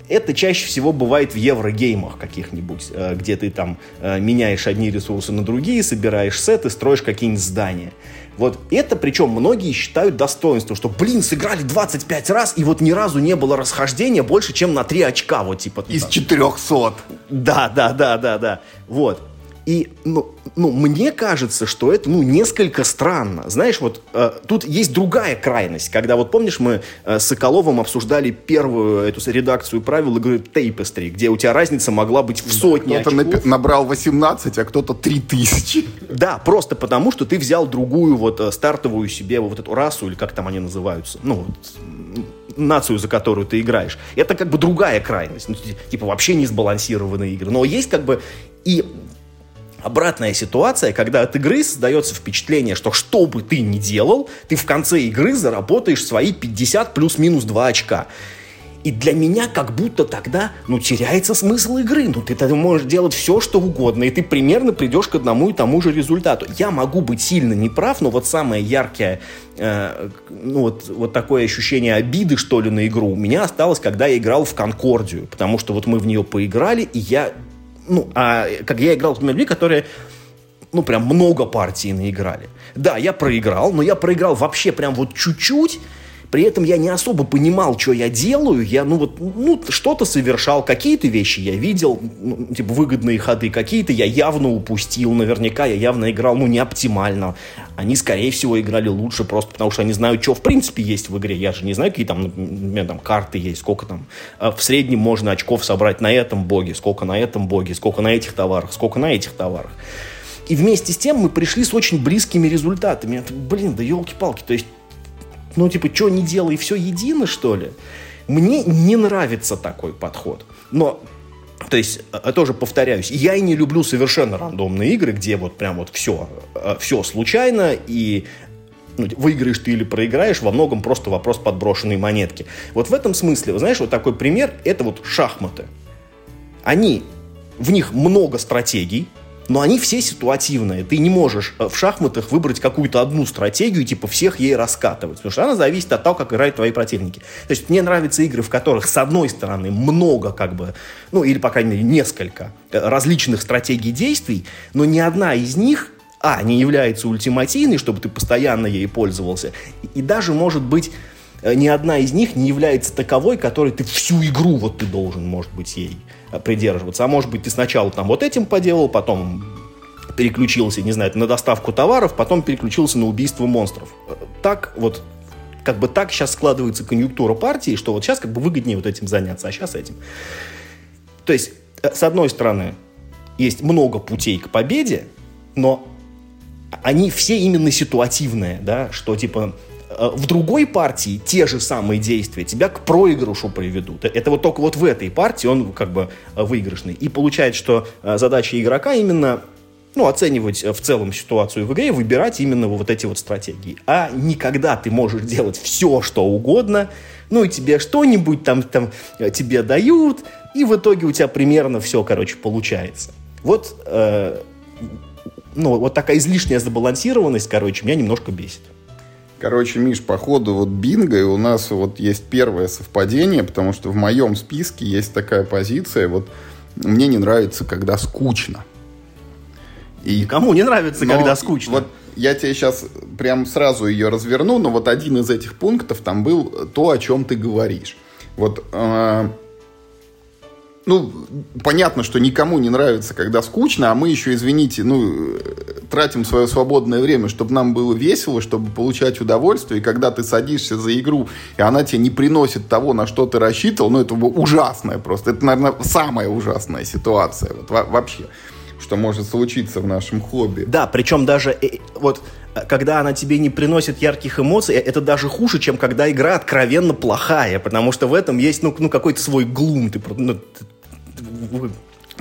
Это чаще всего бывает в еврогеймах каких-нибудь, э, где ты там э, меняешь одни ресурсы на другие, собираешь сеты, строишь какие-нибудь здания. Вот это, причем, многие считают достоинством, что, блин, сыграли 25 раз, и вот ни разу не было расхождения больше, чем на 3 очка, вот типа. Из 400. Да, да, да, да, да. Вот. И, ну, ну, мне кажется, что это, ну, несколько странно. Знаешь, вот э, тут есть другая крайность, когда, вот помнишь, мы э, с Соколовым обсуждали первую эту редакцию правил игры Tapestry, где у тебя разница могла быть в сотни Кто-то очков. набрал 18, а кто-то 3000. Да, просто потому, что ты взял другую вот э, стартовую себе вот эту расу, или как там они называются, ну, вот, нацию, за которую ты играешь. Это как бы другая крайность. Ну, типа вообще не сбалансированные игры. Но есть как бы и обратная ситуация, когда от игры создается впечатление, что что бы ты ни делал, ты в конце игры заработаешь свои 50 плюс-минус 2 очка. И для меня как будто тогда, ну, теряется смысл игры. Ну, ты тогда можешь делать все, что угодно, и ты примерно придешь к одному и тому же результату. Я могу быть сильно неправ, но вот самое яркое, э, ну, вот, вот такое ощущение обиды, что ли, на игру у меня осталось, когда я играл в Конкордию. Потому что вот мы в нее поиграли, и я ну, а как я играл теми людьми, которые ну, прям много партий наиграли. Да, я проиграл, но я проиграл вообще прям вот чуть-чуть, при этом я не особо понимал, что я делаю. Я, ну вот, ну, что-то совершал, какие-то вещи я видел, ну, типа, выгодные ходы, какие-то я явно упустил. Наверняка я явно играл, ну, не оптимально. Они, скорее всего, играли лучше просто потому, что они знают, что в принципе есть в игре. Я же не знаю, какие там, например, там карты есть, сколько там. А в среднем можно очков собрать на этом боге, сколько на этом боге, сколько на этих товарах, сколько на этих товарах. И вместе с тем мы пришли с очень близкими результатами. Это, блин, да елки-палки. То есть ну, типа, что не делай, все едино, что ли? Мне не нравится такой подход. Но то есть, э, тоже повторяюсь, я и не люблю совершенно рандомные игры, где вот прям вот все, э, все случайно, и ну, выиграешь ты или проиграешь, во многом просто вопрос подброшенной монетки. Вот в этом смысле, вы знаешь, вот такой пример, это вот шахматы. Они, в них много стратегий, но они все ситуативные. Ты не можешь э, в шахматах выбрать какую-то одну стратегию и типа всех ей раскатывать, потому что она зависит от того, как играют твои противники. То есть мне нравятся игры, в которых с одной стороны много как бы, ну или по крайней мере несколько э, различных стратегий действий, но ни одна из них а, не является ультимативной, чтобы ты постоянно ей пользовался, и даже, может быть, э, ни одна из них не является таковой, которой ты всю игру вот ты должен, может быть, ей придерживаться. А может быть, ты сначала там вот этим поделал, потом переключился, не знаю, на доставку товаров, потом переключился на убийство монстров. Так вот, как бы так сейчас складывается конъюнктура партии, что вот сейчас как бы выгоднее вот этим заняться, а сейчас этим. То есть, э, с одной стороны, есть много путей к победе, но они все именно ситуативные, да, что типа Э, в другой партии те же самые действия тебя к проигрышу приведут. Это вот только вот в этой партии он как бы э, выигрышный. И получается, что э, задача игрока именно ну, оценивать в целом ситуацию в игре и выбирать именно вот эти вот стратегии. А никогда ты можешь делать все, что угодно, ну и тебе что-нибудь там, там тебе дают, и в итоге у тебя примерно все, короче, получается. Вот, э, ну, вот такая излишняя забалансированность, короче, меня немножко бесит. Короче, Миш, походу вот бинго, и у нас вот есть первое совпадение, потому что в моем списке есть такая позиция, вот мне не нравится, когда скучно. И кому не нравится, но когда скучно. Вот я тебе сейчас прям сразу ее разверну, но вот один из этих пунктов там был то, о чем ты говоришь. Вот э, ну, понятно, что никому не нравится, когда скучно, а мы еще, извините, ну, тратим свое свободное время, чтобы нам было весело, чтобы получать удовольствие, и когда ты садишься за игру, и она тебе не приносит того, на что ты рассчитывал, ну, это ужасное просто. Это, наверное, самая ужасная ситуация вот, вообще, что может случиться в нашем хобби. Да, причем даже э, вот когда она тебе не приносит ярких эмоций, это даже хуже, чем когда игра откровенно плохая, потому что в этом есть, ну, ну какой-то свой глум. Ты, ну, вы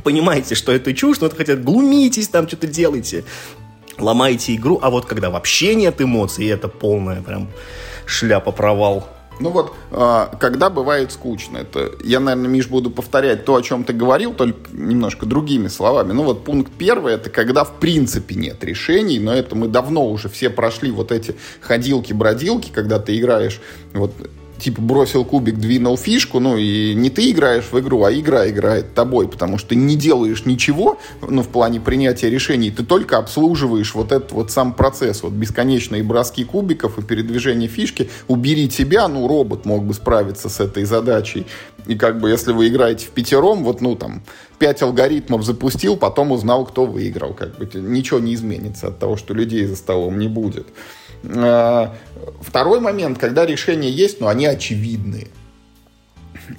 понимаете, что это чушь, но это хотят глумитесь, там что-то делаете, ломаете игру, а вот когда вообще нет эмоций, это полная прям шляпа-провал. Ну вот, а, когда бывает скучно, это я, наверное, Миш, буду повторять то, о чем ты говорил, только немножко другими словами. Ну вот пункт первый, это когда в принципе нет решений, но это мы давно уже все прошли вот эти ходилки-бродилки, когда ты играешь вот типа бросил кубик, двинул фишку, ну и не ты играешь в игру, а игра играет тобой, потому что ты не делаешь ничего, ну в плане принятия решений, ты только обслуживаешь вот этот вот сам процесс, вот бесконечные броски кубиков и передвижение фишки, убери тебя, ну робот мог бы справиться с этой задачей, и как бы если вы играете в пятером, вот ну там пять алгоритмов запустил, потом узнал, кто выиграл, как бы ничего не изменится от того, что людей за столом не будет. А, второй момент, когда решения есть, но они очевидные.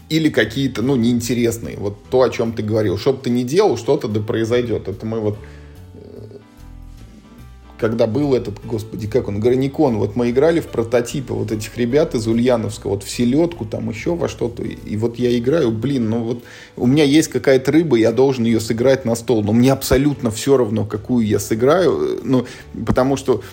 Или какие-то, ну, неинтересные. Вот то, о чем ты говорил. Что бы ты ни делал, что-то да произойдет. Это мы вот когда был этот, господи, как он, Граникон, вот мы играли в прототипы вот этих ребят из Ульяновска, вот в селедку, там еще во что-то, и, вот я играю, блин, ну вот у меня есть какая-то рыба, я должен ее сыграть на стол, но мне абсолютно все равно, какую я сыграю, ну, потому что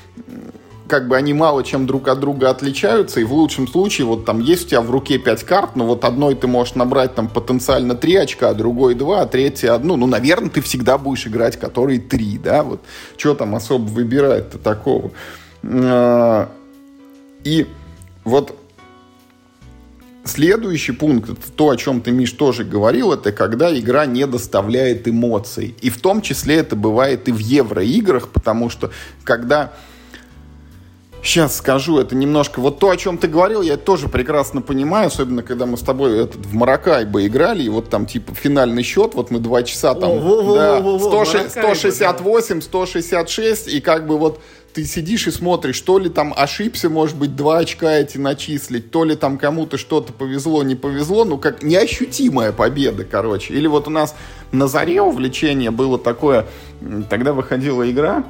как бы они мало чем друг от друга отличаются, и в лучшем случае вот там есть у тебя в руке 5 карт, но вот одной ты можешь набрать там потенциально 3 очка, а другой 2, а третья одну. Ну, наверное, ты всегда будешь играть, который 3, да, вот. Что там особо выбирать-то такого? А, и вот Следующий пункт, это то, о чем ты, Миш, тоже говорил, это когда игра не доставляет эмоций. И в том числе это бывает и в евроиграх, потому что когда Сейчас скажу, это немножко... Вот то, о чем ты говорил, я тоже прекрасно понимаю, особенно когда мы с тобой этот, в Маракайбо играли, и вот там типа финальный счет, вот мы два часа там... О, да, 168, 166, и как бы вот ты сидишь и смотришь, то ли там ошибся, может быть, два очка эти начислить, то ли там кому-то что-то повезло, не повезло, ну, как неощутимая победа, короче. Или вот у нас на заре увлечение было такое, тогда выходила игра,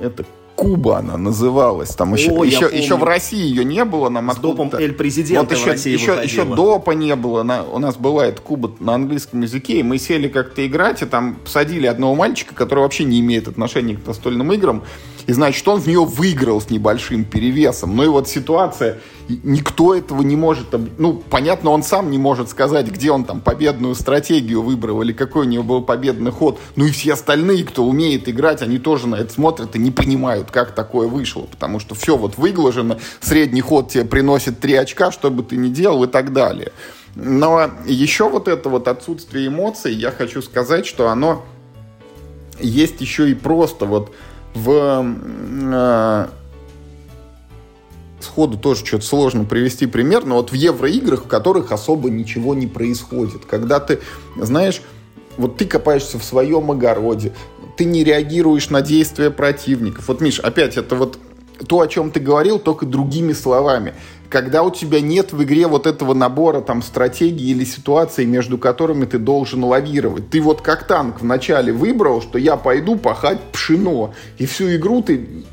это Куба она называлась. Там еще, О, еще, еще в России ее не было. Нам С допом Эль Президента вот еще, России еще, еще допа не было. На, у нас была эта Куба на английском языке, и мы сели как-то играть, и там посадили одного мальчика, который вообще не имеет отношения к настольным играм. И значит, он в нее выиграл с небольшим перевесом. Ну и вот ситуация, никто этого не может... Ну, понятно, он сам не может сказать, где он там победную стратегию выбрал или какой у него был победный ход. Ну и все остальные, кто умеет играть, они тоже на это смотрят и не понимают, как такое вышло. Потому что все вот выглажено, средний ход тебе приносит 3 очка, что бы ты ни делал и так далее. Но еще вот это вот отсутствие эмоций, я хочу сказать, что оно есть еще и просто вот в э, сходу тоже что-то сложно привести пример, но вот в евроиграх, в которых особо ничего не происходит. Когда ты, знаешь, вот ты копаешься в своем огороде, ты не реагируешь на действия противников. Вот, Миш, опять это вот то, о чем ты говорил, только другими словами. Когда у тебя нет в игре вот этого набора там стратегий или ситуаций, между которыми ты должен лавировать. Ты вот как танк вначале выбрал, что я пойду пахать пшено. И всю игру ты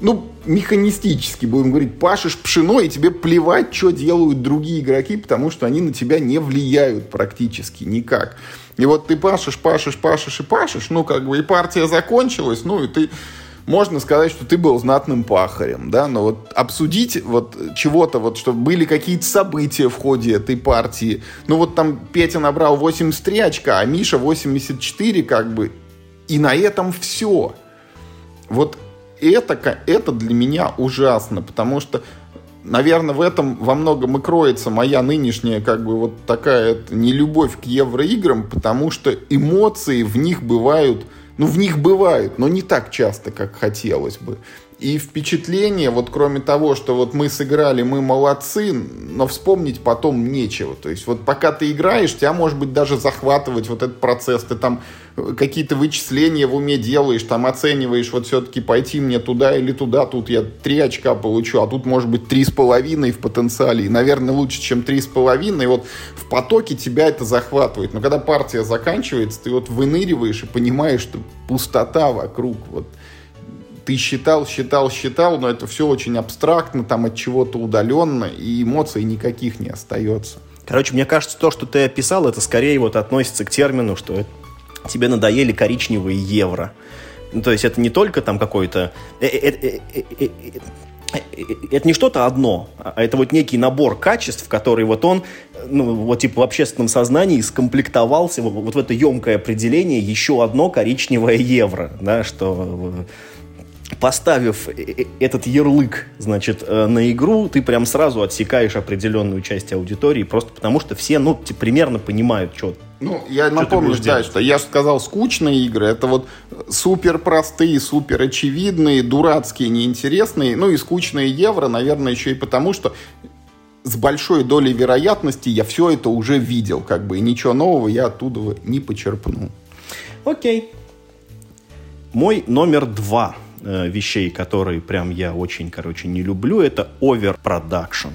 ну, механистически, будем говорить, пашешь пшено, и тебе плевать, что делают другие игроки, потому что они на тебя не влияют практически никак. И вот ты пашешь, пашешь, пашешь и пашешь, ну, как бы и партия закончилась, ну, и ты можно сказать, что ты был знатным пахарем, да, но вот обсудить вот чего-то, вот, чтобы были какие-то события в ходе этой партии, ну вот там Петя набрал 83 очка, а Миша 84, как бы, и на этом все. Вот это, это для меня ужасно, потому что, наверное, в этом во многом и кроется моя нынешняя, как бы, вот такая нелюбовь к евроиграм, потому что эмоции в них бывают – ну, в них бывают, но не так часто, как хотелось бы. И впечатление, вот кроме того, что вот мы сыграли, мы молодцы, но вспомнить потом нечего. То есть вот пока ты играешь, тебя может быть даже захватывать вот этот процесс. Ты там э, какие-то вычисления в уме делаешь, там оцениваешь, вот все-таки пойти мне туда или туда, тут я три очка получу, а тут может быть три с половиной в потенциале. И, наверное, лучше, чем три с половиной. Вот в потоке тебя это захватывает. Но когда партия заканчивается, ты вот выныриваешь и понимаешь, что пустота вокруг. Вот ты считал, считал, считал, но это все очень абстрактно, там от чего-то удаленно, и эмоций никаких не остается. Короче, мне кажется, то, что ты описал, это скорее вот относится к термину, что тебе надоели коричневые евро. Ну, то есть это не только там какой-то... Э, э, э, это не что-то одно, а это вот некий набор качеств, который вот он, ну, вот типа в общественном сознании скомплектовался вот в это емкое определение еще одно коричневое евро, да, что поставив э, э, этот ярлык, значит, э, на игру, ты прям сразу отсекаешь определенную часть аудитории, просто потому что все, ну, примерно понимают, что ну, я что напомню, да, что я же сказал, скучные игры, это вот супер простые, супер очевидные, дурацкие, неинтересные, ну и скучные евро, наверное, еще и потому, что с большой долей вероятности я все это уже видел, как бы, и ничего нового я оттуда не почерпну. Окей. Мой номер два – Э, вещей, которые прям я очень, короче, не люблю, это overproduction.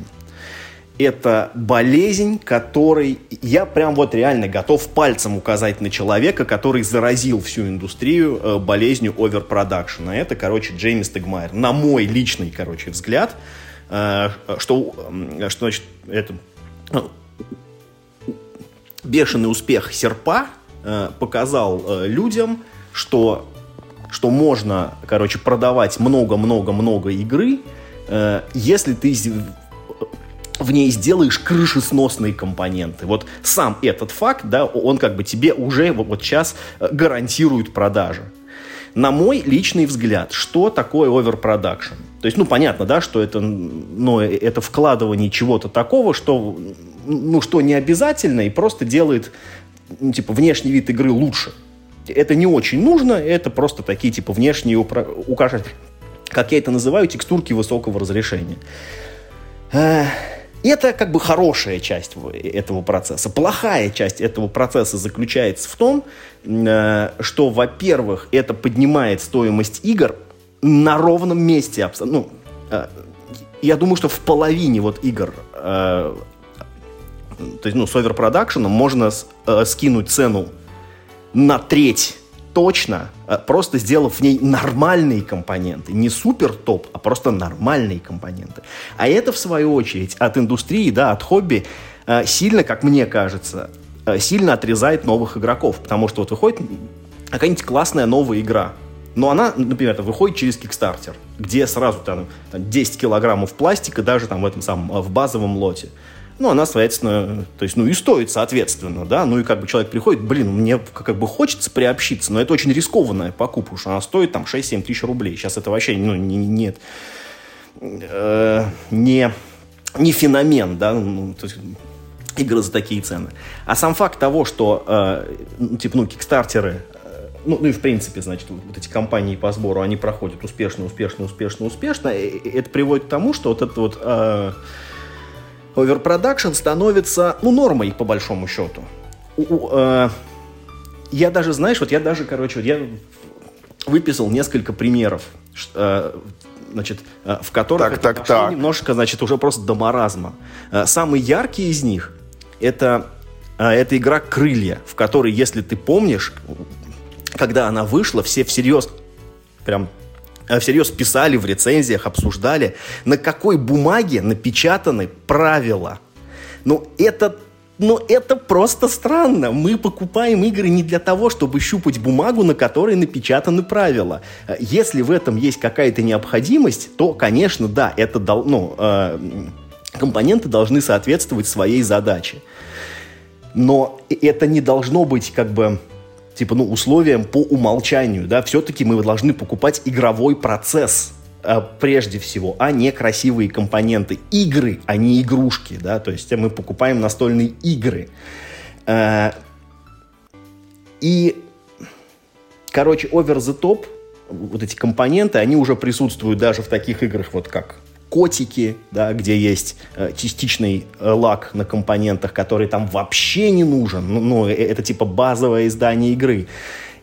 Это болезнь, которой я прям вот реально готов пальцем указать на человека, который заразил всю индустрию э, болезнью оверпродакшена. Это, короче, Джеймс Тегмайер. На мой личный, короче, взгляд, э, что, что значит, это ну, бешеный успех серпа показал людям, что что можно, короче, продавать много-много-много игры, э, если ты в ней сделаешь крышесносные компоненты. Вот сам этот факт, да, он как бы тебе уже вот сейчас э, гарантирует продажи. На мой личный взгляд, что такое overproduction? То есть, ну, понятно, да, что это, ну, это вкладывание чего-то такого, что, ну, что не обязательно и просто делает, ну, типа, внешний вид игры лучше это не очень нужно, это просто такие типа внешние упра... указатели, как я это называю, текстурки высокого разрешения. Э, это как бы хорошая часть этого процесса. Плохая часть этого процесса заключается в том, э, что, во-первых, это поднимает стоимость игр на ровном месте. Ну, э, я думаю, что в половине вот игр то есть, ну, с оверпродакшеном можно скинуть цену на треть точно, э, просто сделав в ней нормальные компоненты. Не супер топ, а просто нормальные компоненты. А это, в свою очередь, от индустрии, да, от хобби э, сильно, как мне кажется, э, сильно отрезает новых игроков. Потому что вот выходит какая-нибудь классная новая игра, но она, например, выходит через Kickstarter, где сразу там, там 10 килограммов пластика даже там в этом самом, в базовом лоте ну, она, соответственно, то есть, ну, и стоит, соответственно, да, ну, и как бы человек приходит, блин, мне как бы хочется приобщиться, но это очень рискованная покупка, потому что она стоит там 6-7 тысяч рублей, сейчас это вообще, ну, не, нет, э, не, не феномен, да, ну, то есть, игры за такие цены. А сам факт того, что, э, ну, типа, ну, кикстартеры, э, ну, ну и в принципе, значит, вот эти компании по сбору, они проходят успешно, успешно, успешно, успешно, и это приводит к тому, что вот это вот... Э, оверпродакшн становится, ну, нормой, по большому счету. У, э, я даже, знаешь, вот я даже, короче, вот я выписал несколько примеров, э, значит, э, в которых так, так, так. немножко, значит, уже просто до маразма. Самый яркий из них это, это игра «Крылья», в которой, если ты помнишь, когда она вышла, все всерьез прям всерьез писали в рецензиях, обсуждали, на какой бумаге напечатаны правила. Ну, это но это просто странно. Мы покупаем игры не для того, чтобы щупать бумагу, на которой напечатаны правила. Э, если в этом есть какая-то необходимость, то, конечно, да, это дол- ну, э, компоненты должны соответствовать своей задаче. Но это не должно быть как бы типа, ну, условиям по умолчанию, да, все-таки мы должны покупать игровой процесс э, прежде всего, а не красивые компоненты. Игры, а не игрушки, да, то есть мы покупаем настольные игры. Э, и короче, over the top, вот эти компоненты, они уже присутствуют даже в таких играх, вот как котики, да, где есть э, частичный э, лак на компонентах, который там вообще не нужен. Ну, ну э, это типа базовое издание игры.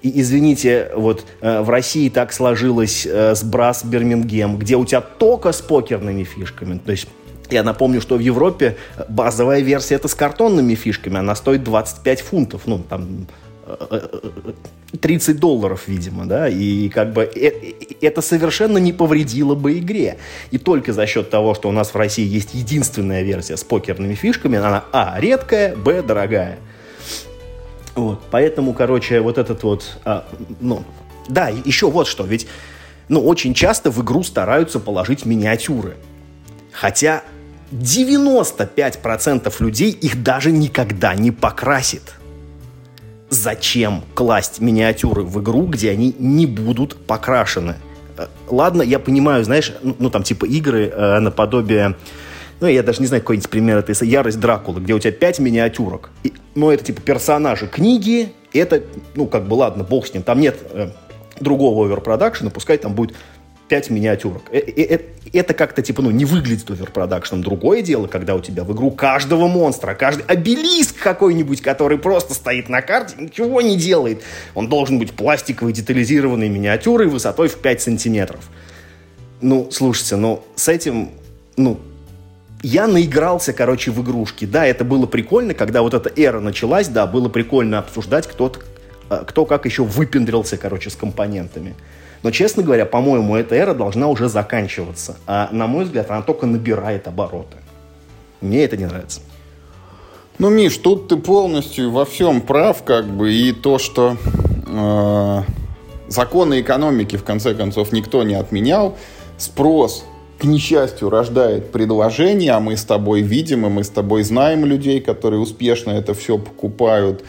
И извините, вот э, в России так сложилось э, с Брас Бирмингем, где у тебя только с покерными фишками. То есть я напомню, что в Европе базовая версия это с картонными фишками, она стоит 25 фунтов, ну там 30 долларов, видимо, да, и как бы это совершенно не повредило бы игре. И только за счет того, что у нас в России есть единственная версия с покерными фишками, она, а, редкая, б, дорогая. Вот, поэтому, короче, вот этот вот, а, ну, да, еще вот что, ведь, ну, очень часто в игру стараются положить миниатюры. Хотя 95% людей их даже никогда не покрасит. Зачем класть миниатюры в игру, где они не будут покрашены? Э, ладно, я понимаю, знаешь, ну, там типа игры э, наподобие ну, я даже не знаю, какой-нибудь пример, это «Ярость Дракулы», где у тебя пять миниатюрок. И, ну, это типа персонажи книги, это, ну, как бы, ладно, бог с ним, там нет э, другого оверпродакшена, пускай там будет 5 миниатюрок. Э, э, это как-то, типа, ну, не выглядит оверпродакшном. Другое дело, когда у тебя в игру каждого монстра, каждый обелиск какой-нибудь, который просто стоит на карте, ничего не делает. Он должен быть пластиковой, детализированной миниатюрой высотой в 5 сантиметров. Ну, слушайте, ну, с этим, ну, я наигрался, короче, в игрушки. Да, это было прикольно, когда вот эта эра началась, да, было прикольно обсуждать, кто, э, кто как еще выпендрился, короче, с компонентами. Но, честно говоря, по-моему, эта эра должна уже заканчиваться. А, на мой взгляд, она только набирает обороты. Мне это не нравится. Ну, Миш, тут ты полностью во всем прав, как бы, и то, что э, законы экономики, в конце концов, никто не отменял. Спрос, к несчастью, рождает предложение, а мы с тобой видим, и мы с тобой знаем людей, которые успешно это все покупают.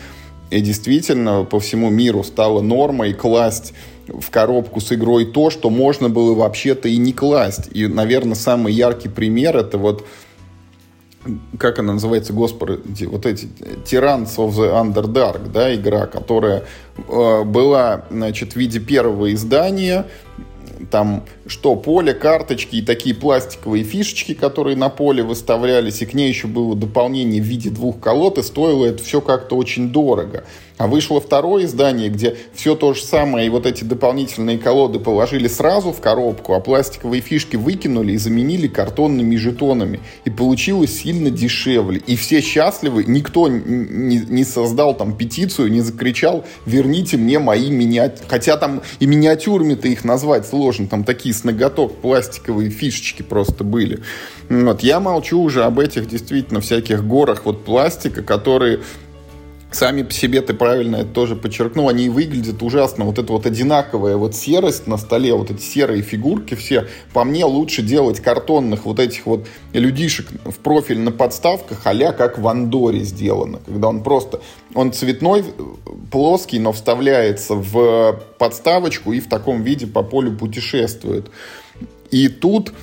И действительно, по всему миру стало нормой класть в коробку с игрой то, что можно было вообще-то и не класть. И, наверное, самый яркий пример это вот как она называется, господи, вот эти Tyrants of the Underdark, да, игра, которая э, была, значит, в виде первого издания, там что, поле, карточки и такие пластиковые фишечки, которые на поле выставлялись, и к ней еще было дополнение в виде двух колод, и стоило это все как-то очень дорого. А вышло второе издание, где все то же самое, и вот эти дополнительные колоды положили сразу в коробку, а пластиковые фишки выкинули и заменили картонными жетонами. И получилось сильно дешевле. И все счастливы, никто не, не создал там петицию, не закричал «верните мне мои миниатюры». Хотя там и миниатюрами-то их назвать сложно, там такие с ноготок пластиковые фишечки просто были. Вот. Я молчу уже об этих действительно всяких горах вот пластика, которые сами по себе, ты правильно это тоже подчеркнул, они выглядят ужасно. Вот эта вот одинаковая вот серость на столе, вот эти серые фигурки все, по мне лучше делать картонных вот этих вот людишек в профиль на подставках, а как в Андоре сделано, когда он просто, он цветной, плоский, но вставляется в подставочку и в таком виде по полю путешествует. И тут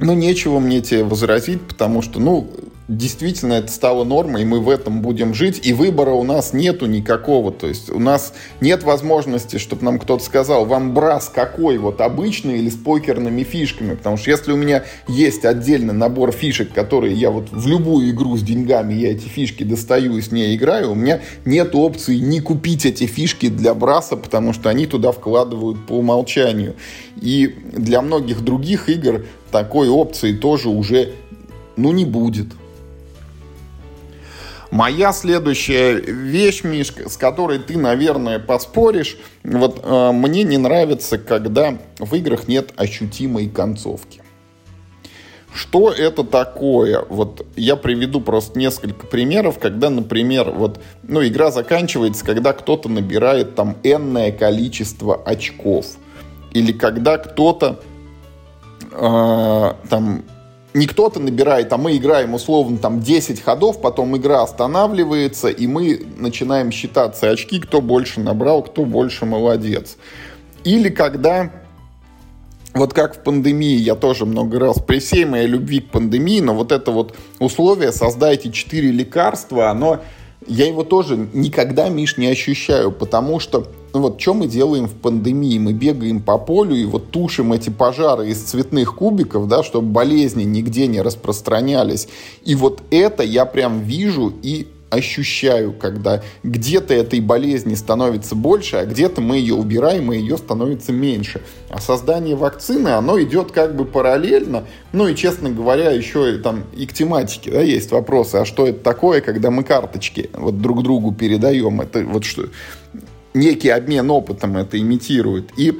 ну, нечего мне тебе возразить, потому что, ну, действительно это стало нормой, и мы в этом будем жить, и выбора у нас нету никакого, то есть у нас нет возможности, чтобы нам кто-то сказал, вам брас какой, вот обычный или с покерными фишками, потому что если у меня есть отдельный набор фишек, которые я вот в любую игру с деньгами, я эти фишки достаю и с ней играю, у меня нет опции не купить эти фишки для браса, потому что они туда вкладывают по умолчанию. И для многих других игр такой опции тоже уже ну не будет. Моя следующая вещь, Мишка, с которой ты, наверное, поспоришь, вот э, мне не нравится, когда в играх нет ощутимой концовки. Что это такое? Вот я приведу просто несколько примеров, когда, например, вот, ну, игра заканчивается, когда кто-то набирает там энное количество очков. Или когда кто-то э, там не кто-то набирает, а мы играем условно там 10 ходов, потом игра останавливается, и мы начинаем считаться очки, кто больше набрал, кто больше молодец. Или когда вот как в пандемии, я тоже много раз, при всей моей любви к пандемии, но вот это вот условие, создайте 4 лекарства, оно, я его тоже никогда, Миш, не ощущаю, потому что ну вот что мы делаем в пандемии? Мы бегаем по полю и вот тушим эти пожары из цветных кубиков, да, чтобы болезни нигде не распространялись. И вот это я прям вижу и ощущаю, когда где-то этой болезни становится больше, а где-то мы ее убираем, и ее становится меньше. А создание вакцины, оно идет как бы параллельно. Ну и, честно говоря, еще и там и к тематике да, есть вопросы. А что это такое, когда мы карточки вот друг другу передаем? Это вот что некий обмен опытом это имитирует. И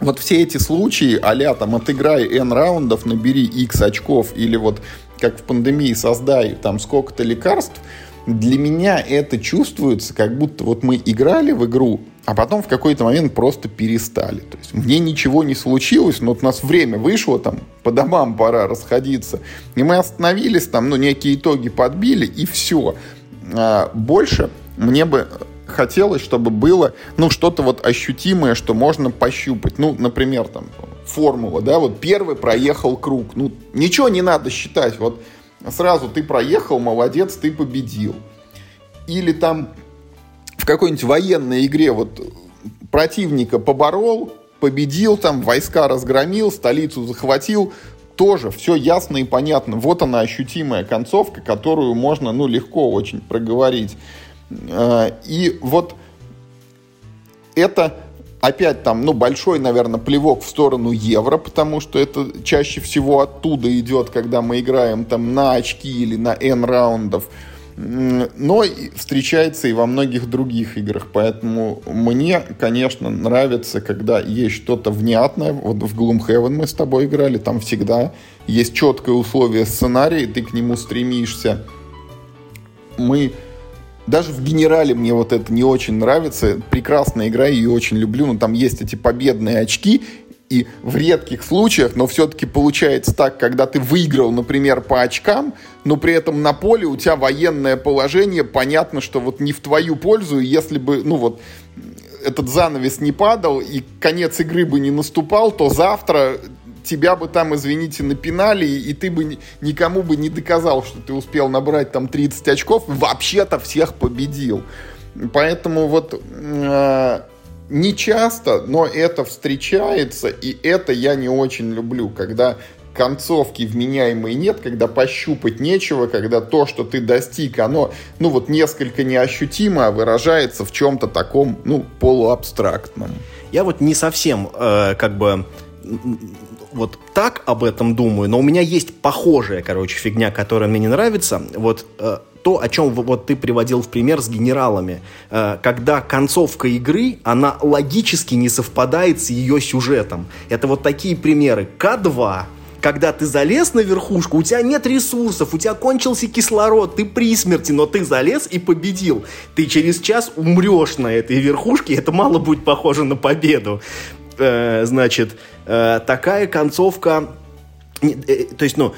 вот все эти случаи, а там отыграй N раундов, набери X очков, или вот как в пандемии создай там сколько-то лекарств, для меня это чувствуется, как будто вот мы играли в игру, а потом в какой-то момент просто перестали. То есть мне ничего не случилось, но вот у нас время вышло, там по домам пора расходиться. И мы остановились, там, ну, некие итоги подбили, и все. А больше мне бы хотелось, чтобы было, ну, что-то вот ощутимое, что можно пощупать. Ну, например, там, формула, да, вот первый проехал круг. Ну, ничего не надо считать, вот сразу ты проехал, молодец, ты победил. Или там в какой-нибудь военной игре вот противника поборол, победил, там войска разгромил, столицу захватил, тоже все ясно и понятно. Вот она ощутимая концовка, которую можно, ну, легко очень проговорить. А, и вот это опять там, ну, большой, наверное, плевок в сторону евро, потому что это чаще всего оттуда идет, когда мы играем там на очки или на N раундов. Но встречается и во многих других играх. Поэтому мне, конечно, нравится, когда есть что-то внятное. Вот в Gloomhaven мы с тобой играли, там всегда есть четкое условие сценария, и ты к нему стремишься. Мы даже в генерале мне вот это не очень нравится. Прекрасная игра, ее очень люблю, но там есть эти победные очки, и в редких случаях, но все-таки получается так, когда ты выиграл, например, по очкам, но при этом на поле у тебя военное положение, понятно, что вот не в твою пользу, и если бы, ну вот, этот занавес не падал, и конец игры бы не наступал, то завтра тебя бы там, извините, напинали, и ты бы никому бы не доказал, что ты успел набрать там 30 очков, вообще-то всех победил. Поэтому вот э, не часто, но это встречается, и это я не очень люблю, когда концовки вменяемой нет, когда пощупать нечего, когда то, что ты достиг, оно, ну вот несколько неощутимо, а выражается в чем-то таком, ну, полуабстрактном. Я вот не совсем, э, как бы, вот так об этом думаю, но у меня есть похожая, короче, фигня, которая мне не нравится. Вот э, то, о чем вот ты приводил в пример с генералами. Э, когда концовка игры, она логически не совпадает с ее сюжетом. Это вот такие примеры. К2, когда ты залез на верхушку, у тебя нет ресурсов, у тебя кончился кислород, ты при смерти, но ты залез и победил. Ты через час умрешь на этой верхушке, это мало будет похоже на победу. Э, значит, э, такая концовка, э, то есть, ну,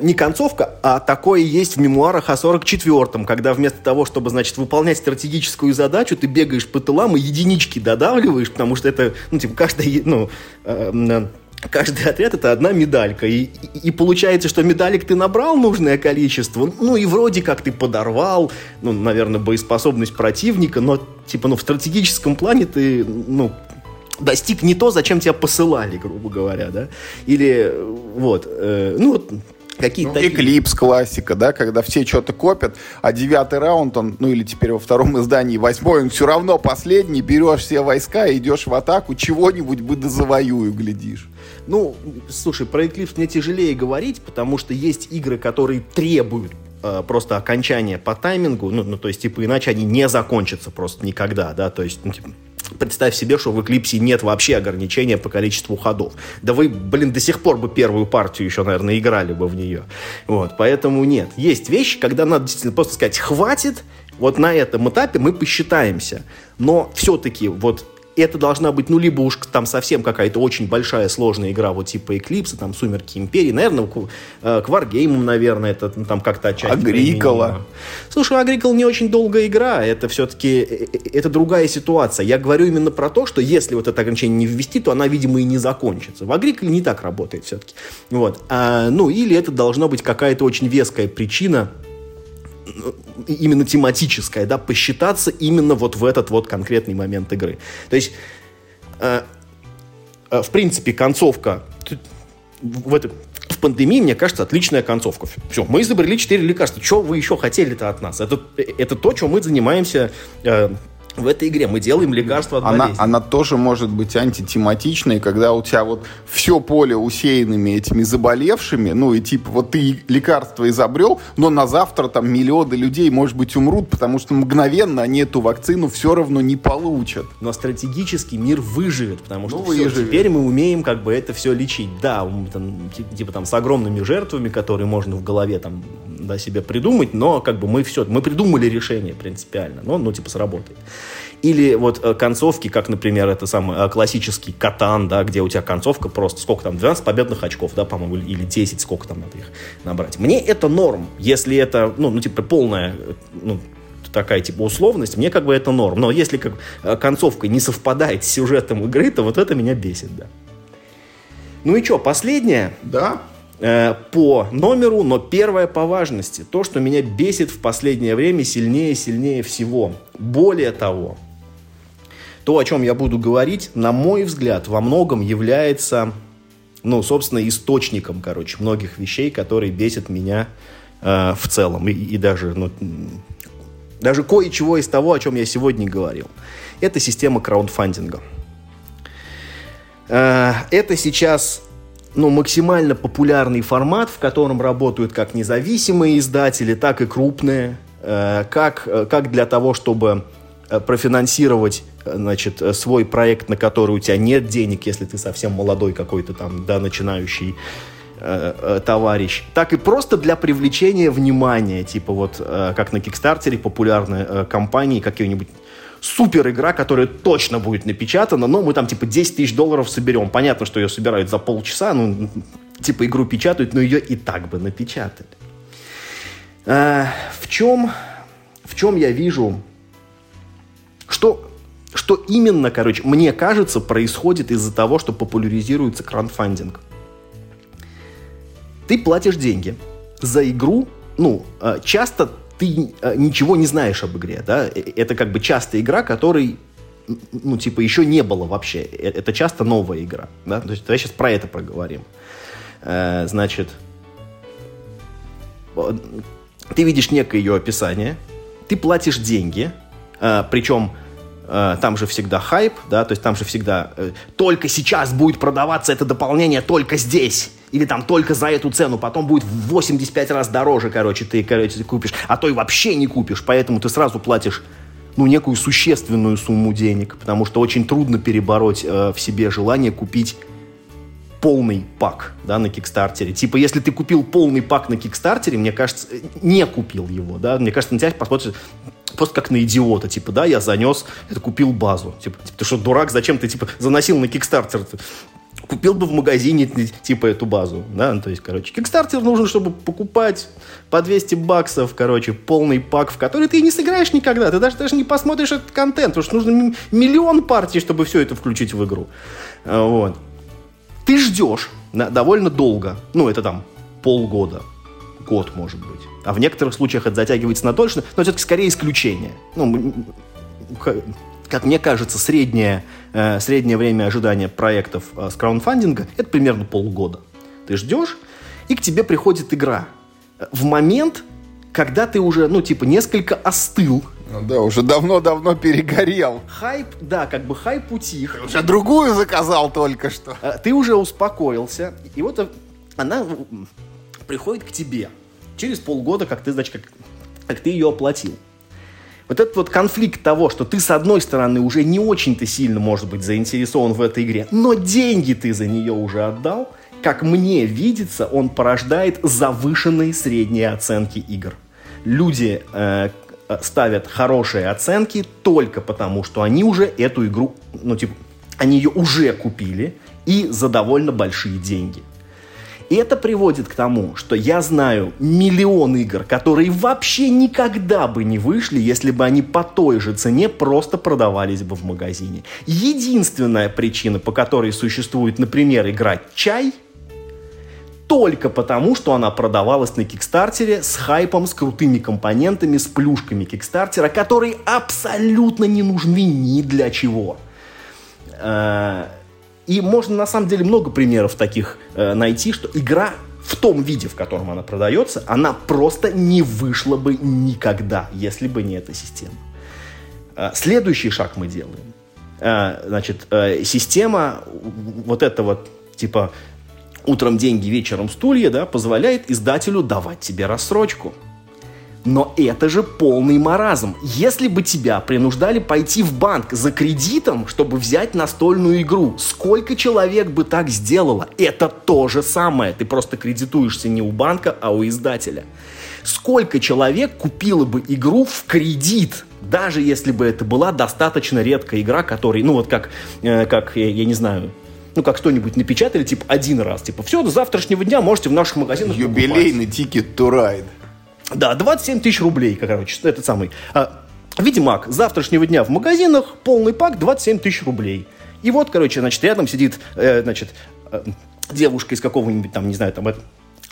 не концовка, а такое есть в мемуарах о 44-м, когда вместо того, чтобы, значит, выполнять стратегическую задачу, ты бегаешь по тылам и единички додавливаешь, потому что это, ну, типа, каждая, [laughs] ну, э, каждый отряд это одна медалька. И, и, и получается, что медалек ты набрал нужное количество, ну и вроде как ты подорвал, ну, наверное, боеспособность противника, но типа, ну, в стратегическом плане ты, ну, достиг не то, зачем тебя посылали, грубо говоря, да, или вот, э, ну вот Какие-то ну, Эклипс классика, да, когда все что-то копят, а девятый раунд, он, ну или теперь во втором издании восьмой, он все равно последний, берешь все войска, идешь в атаку, чего-нибудь бы дозавоюю, глядишь. Ну, слушай, про Эклипс мне тяжелее говорить, потому что есть игры, которые требуют э, просто окончания по таймингу, ну, ну, то есть, типа, иначе они не закончатся просто никогда, да, то есть, ну, типа, Представь себе, что в Эклипсе нет вообще ограничения по количеству ходов. Да вы, блин, до сих пор бы первую партию еще, наверное, играли бы в нее. Вот, поэтому нет. Есть вещи, когда надо действительно просто сказать «хватит», вот на этом этапе мы посчитаемся. Но все-таки вот это должна быть, ну, либо уж там совсем какая-то очень большая сложная игра, вот типа Эклипса, там, Сумерки Империи, наверное, к, э, к Wargame, наверное, это ну, там как-то отчасти. Агрикола. Слушай, Агрикол не очень долгая игра, это все-таки, э, э, это другая ситуация. Я говорю именно про то, что если вот это ограничение не ввести, то она, видимо, и не закончится. В Агриколе не так работает все-таки. Вот. А, ну, или это должна быть какая-то очень веская причина, именно тематическое, да, посчитаться именно вот в этот вот конкретный момент игры. То есть, э, э, в принципе, концовка в, этой, в пандемии, мне кажется, отличная концовка. Все, мы изобрели четыре лекарства. Что вы еще хотели-то от нас? Это, это то, чем мы занимаемся э, в этой игре. Мы делаем лекарства от она, болезни. Она тоже может быть антитематичной, когда у тебя вот все поле усеянными этими заболевшими, ну и типа вот ты лекарство изобрел, но на завтра там миллионы людей, может быть, умрут, потому что мгновенно они эту вакцину все равно не получат. Но стратегически мир выживет, потому что ну, все, теперь мы умеем как бы это все лечить. Да, там, типа там с огромными жертвами, которые можно в голове там да, себе придумать, но как бы мы все, мы придумали решение принципиально, но ну типа сработает. Или вот э, концовки, как, например, это самый э, классический катан, да, где у тебя концовка просто, сколько там, 12 победных очков, да, по-моему, или 10, сколько там надо их набрать. Мне это норм, если это, ну, ну типа, полная, э, ну, такая типа условность, мне как бы это норм. Но если как концовка не совпадает с сюжетом игры, то вот это меня бесит, да. Ну и что, последнее? Да. Э, по номеру, но первое по важности. То, что меня бесит в последнее время сильнее и сильнее всего. Более того, то, о чем я буду говорить, на мой взгляд, во многом является, ну, собственно, источником, короче, многих вещей, которые бесят меня э, в целом. И, и даже, ну, даже кое-чего из того, о чем я сегодня говорил. Это система краундфандинга. Э, это сейчас ну, максимально популярный формат, в котором работают как независимые издатели, так и крупные, э, как, э, как для того, чтобы э, профинансировать значит, свой проект, на который у тебя нет денег, если ты совсем молодой какой-то там, да, начинающий товарищ, так и просто для привлечения внимания, типа вот как на Кикстартере популярные компании какие-нибудь супер игра, которая точно будет напечатана, но мы там типа 10 тысяч долларов соберем. Понятно, что ее собирают за полчаса, ну, типа игру печатают, но ее и так бы напечатали. А, в чем, в чем я вижу, что, что именно, короче, мне кажется, происходит из-за того, что популяризируется краундфандинг. Ты платишь деньги за игру, ну, а, часто ты э, ничего не знаешь об игре, да, э, это как бы часто игра, которой, ну, типа, еще не было вообще, э, это часто новая игра, да, то есть давай сейчас про это проговорим. Значит, ты видишь некое ее описание, ты платишь деньги, причем там же всегда хайп, да, то есть там же всегда только сейчас будет продаваться это дополнение, только здесь. Или там только за эту цену, потом будет в 85 раз дороже, короче, ты, короче, купишь, а то и вообще не купишь, поэтому ты сразу платишь ну, некую существенную сумму денег, потому что очень трудно перебороть э, в себе желание купить полный пак, да, на Кикстартере. Типа, если ты купил полный пак на Кикстартере, мне кажется, э, не купил его, да, мне кажется, на тебя посмотрят просто как на идиота, типа, да, я занес, это купил базу, типа, ты что, дурак, зачем ты, типа, заносил на Кикстартер? Купил бы в магазине типа эту базу, да, ну, то есть, короче, Kickstarter нужен, чтобы покупать по 200 баксов, короче, полный пак, в который ты не сыграешь никогда, ты даже, даже не посмотришь этот контент, потому что нужно миллион партий, чтобы все это включить в игру, а, вот. Ты ждешь довольно долго, ну, это там полгода, год, может быть, а в некоторых случаях это затягивается на дольше, но это скорее исключение, ну, как мне кажется, среднее, э, среднее время ожидания проектов э, с краундфандинга – это примерно полгода. Ты ждешь, и к тебе приходит игра. В момент, когда ты уже, ну, типа, несколько остыл. Ну да, уже давно-давно перегорел. Хайп, да, как бы хайп утих. Ты уже другую заказал только что. Э, ты уже успокоился, и вот э, она приходит к тебе. Через полгода, как ты, значит, как, как ты ее оплатил. Вот этот вот конфликт того, что ты, с одной стороны, уже не очень-то сильно, может быть, заинтересован в этой игре, но деньги ты за нее уже отдал, как мне видится, он порождает завышенные средние оценки игр. Люди э, ставят хорошие оценки только потому, что они уже эту игру, ну, типа, они ее уже купили и за довольно большие деньги. И это приводит к тому, что я знаю миллион игр, которые вообще никогда бы не вышли, если бы они по той же цене просто продавались бы в магазине. Единственная причина, по которой существует, например, игра «Чай», только потому, что она продавалась на Кикстартере с хайпом, с крутыми компонентами, с плюшками Кикстартера, которые абсолютно не нужны ни для чего. Э, и можно на самом деле много примеров таких э, найти, что игра в том виде, в котором она продается, она просто не вышла бы никогда, если бы не эта система. Э, следующий шаг мы делаем. Значит, система вот этого типа утром деньги, вечером стулья, да, позволяет издателю давать тебе рассрочку. Но это же полный маразм. Если бы тебя принуждали пойти в банк за кредитом, чтобы взять настольную игру, сколько человек бы так сделало? Это то же самое. Ты просто кредитуешься не у банка, а у издателя. Сколько человек купило бы игру в кредит, даже если бы это была достаточно редкая игра, которой, ну вот как, э, как я, я не знаю, ну, как что-нибудь напечатали, типа, один раз. Типа, все, до завтрашнего дня можете в наших магазинах Юбилейный тикет to ride. Да, 27 тысяч рублей, короче, этот самый. А, Ведьмак, завтрашнего дня в магазинах, полный пак, 27 тысяч рублей. И вот, короче, значит, рядом сидит, э, значит, э, девушка из какого-нибудь там, не знаю, там,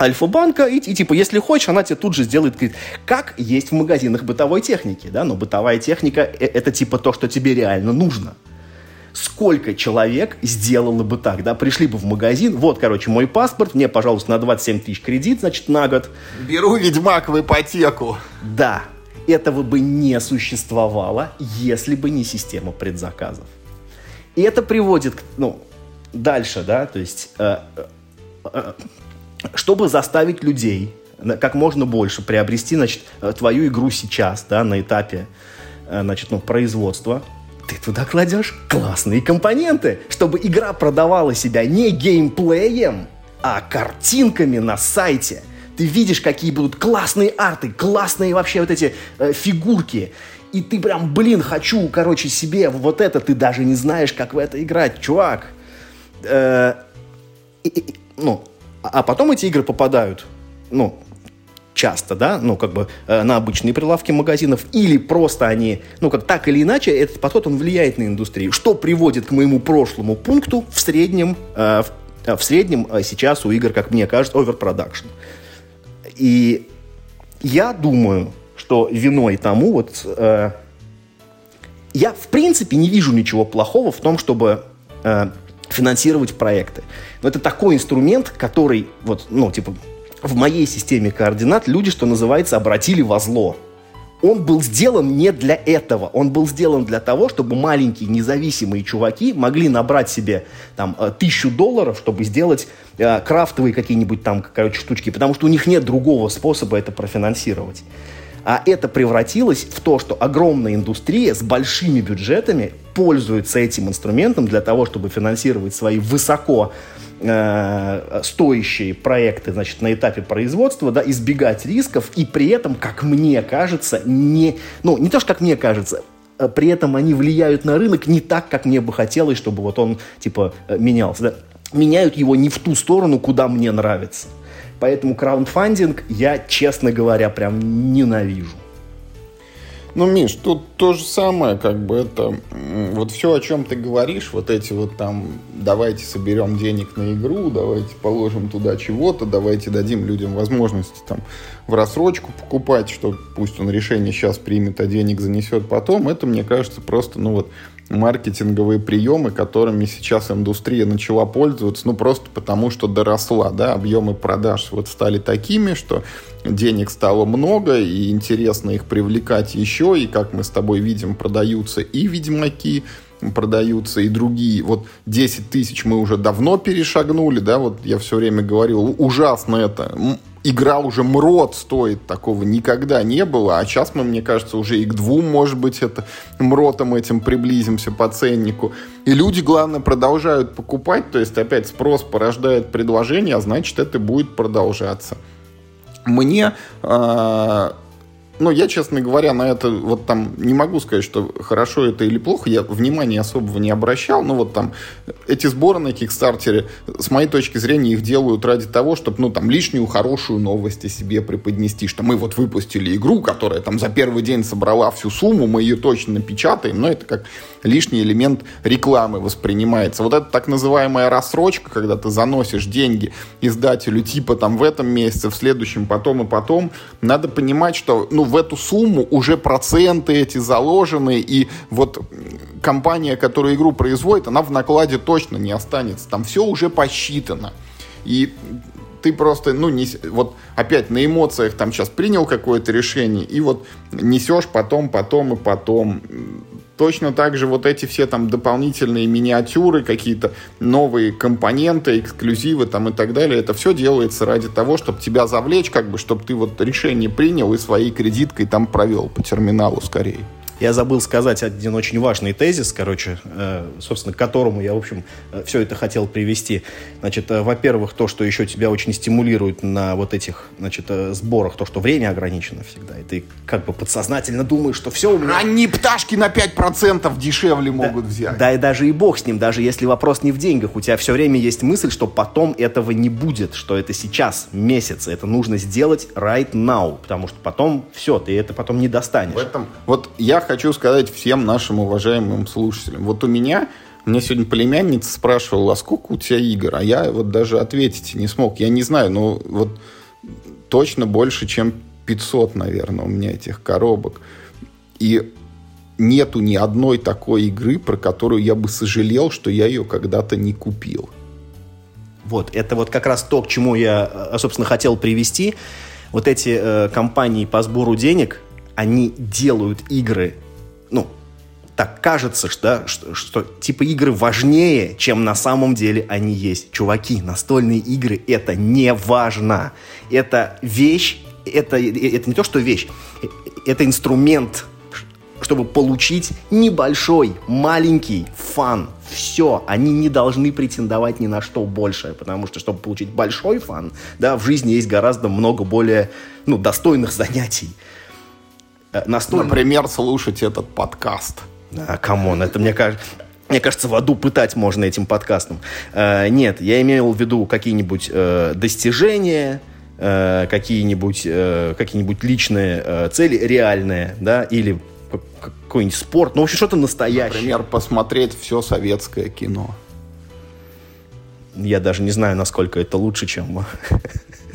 Альфа-банка, и, и типа, если хочешь, она тебе тут же сделает, говорит, как есть в магазинах бытовой техники, да, но бытовая техника э, это типа то, что тебе реально нужно сколько человек сделало бы так, да, пришли бы в магазин, вот, короче, мой паспорт, мне, пожалуйста, на 27 тысяч кредит, значит, на год. Беру ведьмак в ипотеку. Да, этого бы не существовало, если бы не система предзаказов. И это приводит, ну, дальше, да, то есть, э, э, э, чтобы заставить людей как можно больше приобрести, значит, твою игру сейчас, да, на этапе, э, значит, ну, производства, ты туда кладешь классные компоненты, чтобы игра продавала себя не геймплеем, а картинками на сайте. Ты видишь, какие будут классные арты, классные вообще вот эти э, фигурки. И ты прям, блин, хочу, короче, себе вот это. Ты даже не знаешь, как в это играть, чувак. Э, и, и, ну, а, а потом эти игры попадают, ну, часто, да, ну, как бы э, на обычные прилавки магазинов, или просто они, ну, как так или иначе, этот подход, он влияет на индустрию, что приводит к моему прошлому пункту в среднем, э, в, э, в среднем э, сейчас у игр, как мне кажется, overproduction. И я думаю, что виной тому вот... Э, я, в принципе, не вижу ничего плохого в том, чтобы э, финансировать проекты. Но это такой инструмент, который, вот, ну, типа, в моей системе координат люди, что называется, обратили во зло. Он был сделан не для этого. Он был сделан для того, чтобы маленькие независимые чуваки могли набрать себе там э, тысячу долларов, чтобы сделать э, крафтовые какие-нибудь там, короче, штучки, потому что у них нет другого способа это профинансировать. А это превратилось в то, что огромная индустрия с большими бюджетами пользуется этим инструментом для того, чтобы финансировать свои высоко э, стоящие проекты, значит, на этапе производства, да, избегать рисков и при этом, как мне кажется, не, ну, не то, что как мне кажется, э, при этом они влияют на рынок не так, как мне бы хотелось, чтобы вот он, типа, э, менялся, да. Меняют его не в ту сторону, куда мне нравится. Поэтому краундфандинг я, честно говоря, прям ненавижу. Ну, Миш, тут то же самое, как бы это, вот все, о чем ты говоришь, вот эти вот там, давайте соберем денег на игру, давайте положим туда чего-то, давайте дадим людям возможность там в рассрочку покупать, что пусть он решение сейчас примет, а денег занесет потом, это, мне кажется, просто, ну вот, маркетинговые приемы, которыми сейчас индустрия начала пользоваться, ну, просто потому, что доросла, да, объемы продаж вот стали такими, что денег стало много, и интересно их привлекать еще, и, как мы с тобой видим, продаются и ведьмаки, продаются и другие. Вот 10 тысяч мы уже давно перешагнули, да, вот я все время говорил, ужасно это игра уже МРОД стоит, такого никогда не было, а сейчас мы, мне кажется, уже и к двум, может быть, это МРОТом этим приблизимся по ценнику. И люди, главное, продолжают покупать, то есть опять спрос порождает предложение, а значит, это будет продолжаться. Мне э, ну, я, честно говоря, на это вот там не могу сказать, что хорошо это или плохо. Я внимания особого не обращал. Но вот там эти сборы на Кикстартере, с моей точки зрения, их делают ради того, чтобы, ну, там, лишнюю хорошую новость о себе преподнести. Что мы вот выпустили игру, которая там за первый день собрала всю сумму, мы ее точно напечатаем. Но это как лишний элемент рекламы воспринимается. Вот это так называемая рассрочка, когда ты заносишь деньги издателю типа там в этом месяце, в следующем, потом и потом. Надо понимать, что, ну, в эту сумму уже проценты эти заложены, и вот компания, которая игру производит, она в накладе точно не останется. Там все уже посчитано. И ты просто, ну, не, вот опять на эмоциях там сейчас принял какое-то решение, и вот несешь потом, потом и потом. Точно так же вот эти все там дополнительные миниатюры, какие-то новые компоненты, эксклюзивы там и так далее, это все делается ради того, чтобы тебя завлечь, как бы, чтобы ты вот решение принял и своей кредиткой там провел по терминалу скорее. Я забыл сказать один очень важный тезис, короче, э, собственно, к которому я, в общем, э, все это хотел привести. Значит, э, во-первых, то, что еще тебя очень стимулирует на вот этих, значит, сборах, то, что время ограничено всегда, и ты как бы подсознательно думаешь, что все у меня... Ранние пташки на 5% дешевле могут да, взять. Да, и даже и бог с ним, даже если вопрос не в деньгах, у тебя все время есть мысль, что потом этого не будет, что это сейчас, месяц, это нужно сделать right now, потому что потом все, ты это потом не достанешь. В этом, вот я хочу сказать всем нашим уважаемым слушателям. Вот у меня, мне сегодня племянница спрашивала, а сколько у тебя игр? А я вот даже ответить не смог. Я не знаю, но вот точно больше, чем 500, наверное, у меня этих коробок. И нету ни одной такой игры, про которую я бы сожалел, что я ее когда-то не купил. Вот, это вот как раз то, к чему я, э, собственно, хотел привести. Вот эти э, компании по сбору денег, они делают игры ну, так кажется, что, что, что типа игры важнее, чем на самом деле они есть. Чуваки, настольные игры это не важно. Это вещь, это, это не то, что вещь, это инструмент, чтобы получить небольшой, маленький фан. Все, они не должны претендовать ни на что большее, потому что, чтобы получить большой фан, да, в жизни есть гораздо много более, ну, достойных занятий. Э, настолько... Например, слушать этот подкаст. А, come on, это мне кажется... Мне кажется, в аду пытать можно этим подкастом. Э, нет, я имел в виду какие-нибудь э, достижения, э, какие-нибудь э, какие-нибудь личные э, цели, реальные, да, или какой-нибудь спорт, ну, вообще что-то настоящее. Например, посмотреть все советское кино. Я даже не знаю, насколько это лучше, чем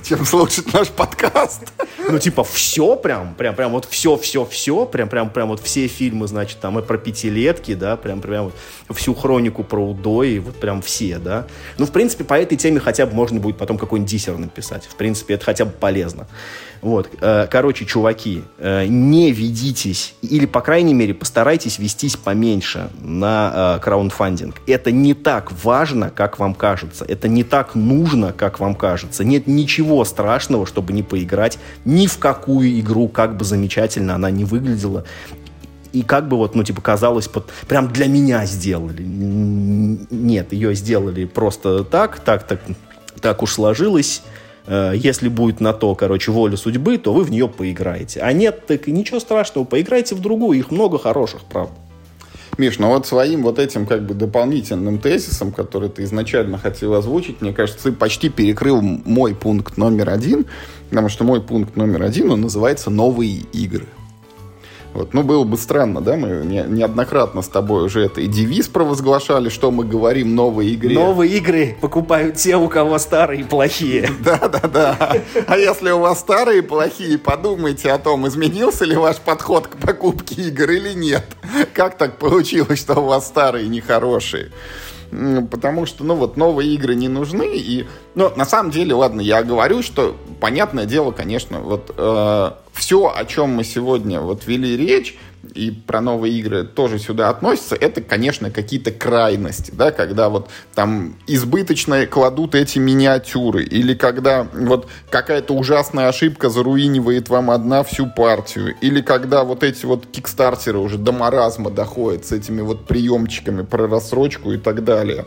чем слушать наш подкаст. Ну, типа, все прям, прям, прям вот все, все, все, прям, прям, прям вот все фильмы, значит, там и про пятилетки, да, прям, прям вот всю хронику про Удой, вот прям все, да. Ну, в принципе, по этой теме хотя бы можно будет потом какой-нибудь диссер написать. В принципе, это хотя бы полезно. Вот, э, короче, чуваки, э, не ведитесь, или, по крайней мере, постарайтесь вестись поменьше на э, краундфандинг. Это не так важно, как вам кажется. Это не так нужно, как вам кажется. Нет ничего страшного, чтобы не поиграть ни в какую игру, как бы замечательно она не выглядела. И как бы вот, ну, типа, казалось, под, прям для меня сделали. Нет, ее сделали просто так, так, так, так уж сложилось Э, если будет на то, короче, воля судьбы, то вы в нее поиграете. А нет, так ничего страшного, поиграйте в другую, их много хороших, правда. Миш, ну вот своим вот этим как бы дополнительным тезисом, который ты изначально хотел озвучить, мне кажется, ты почти перекрыл мой пункт номер один, потому что мой пункт номер один, он называется «Новые игры». Вот. Ну, было бы странно, да, мы не, неоднократно с тобой уже это и девиз провозглашали, что мы говорим новые игры. Новые игры покупают те, у кого старые плохие. [laughs] Да-да-да. А если у вас старые плохие, подумайте о том, изменился ли ваш подход к покупке игр или нет. Как так получилось, что у вас старые нехорошие? Потому что, ну, вот новые игры не нужны, и, ну, на самом деле, ладно, я говорю, что, понятное дело, конечно, вот э, все, о чем мы сегодня вот вели речь, и про новые игры тоже сюда относятся, это, конечно, какие-то крайности, да, когда вот там избыточно кладут эти миниатюры, или когда вот какая-то ужасная ошибка заруинивает вам одна всю партию, или когда вот эти вот кикстартеры уже до маразма доходят с этими вот приемчиками про рассрочку и так далее.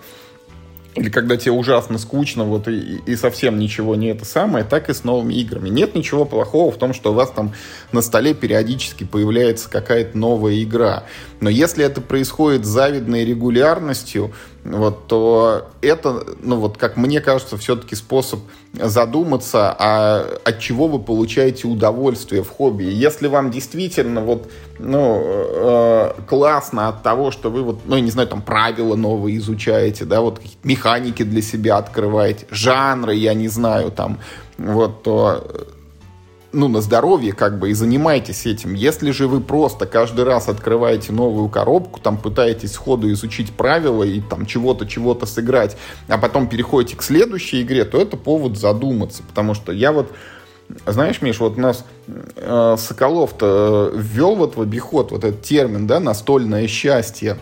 Или когда тебе ужасно скучно, вот и, и совсем ничего не это самое, так и с новыми играми. Нет ничего плохого в том, что у вас там на столе периодически появляется какая-то новая игра. Но если это происходит с завидной регулярностью, вот, то это, ну вот, как мне кажется, все-таки способ задуматься, а от чего вы получаете удовольствие в хобби. Если вам действительно вот, ну, э, классно от того, что вы вот, ну, я не знаю, там правила новые изучаете, да, вот механики для себя открываете, жанры, я не знаю, там, вот, то ну, на здоровье как бы и занимайтесь этим. Если же вы просто каждый раз открываете новую коробку, там пытаетесь сходу изучить правила и там чего-то, чего-то сыграть, а потом переходите к следующей игре, то это повод задуматься. Потому что я вот знаешь, Миш, вот у нас э, Соколов-то э, ввел вот в обиход вот этот термин, да, настольное счастье.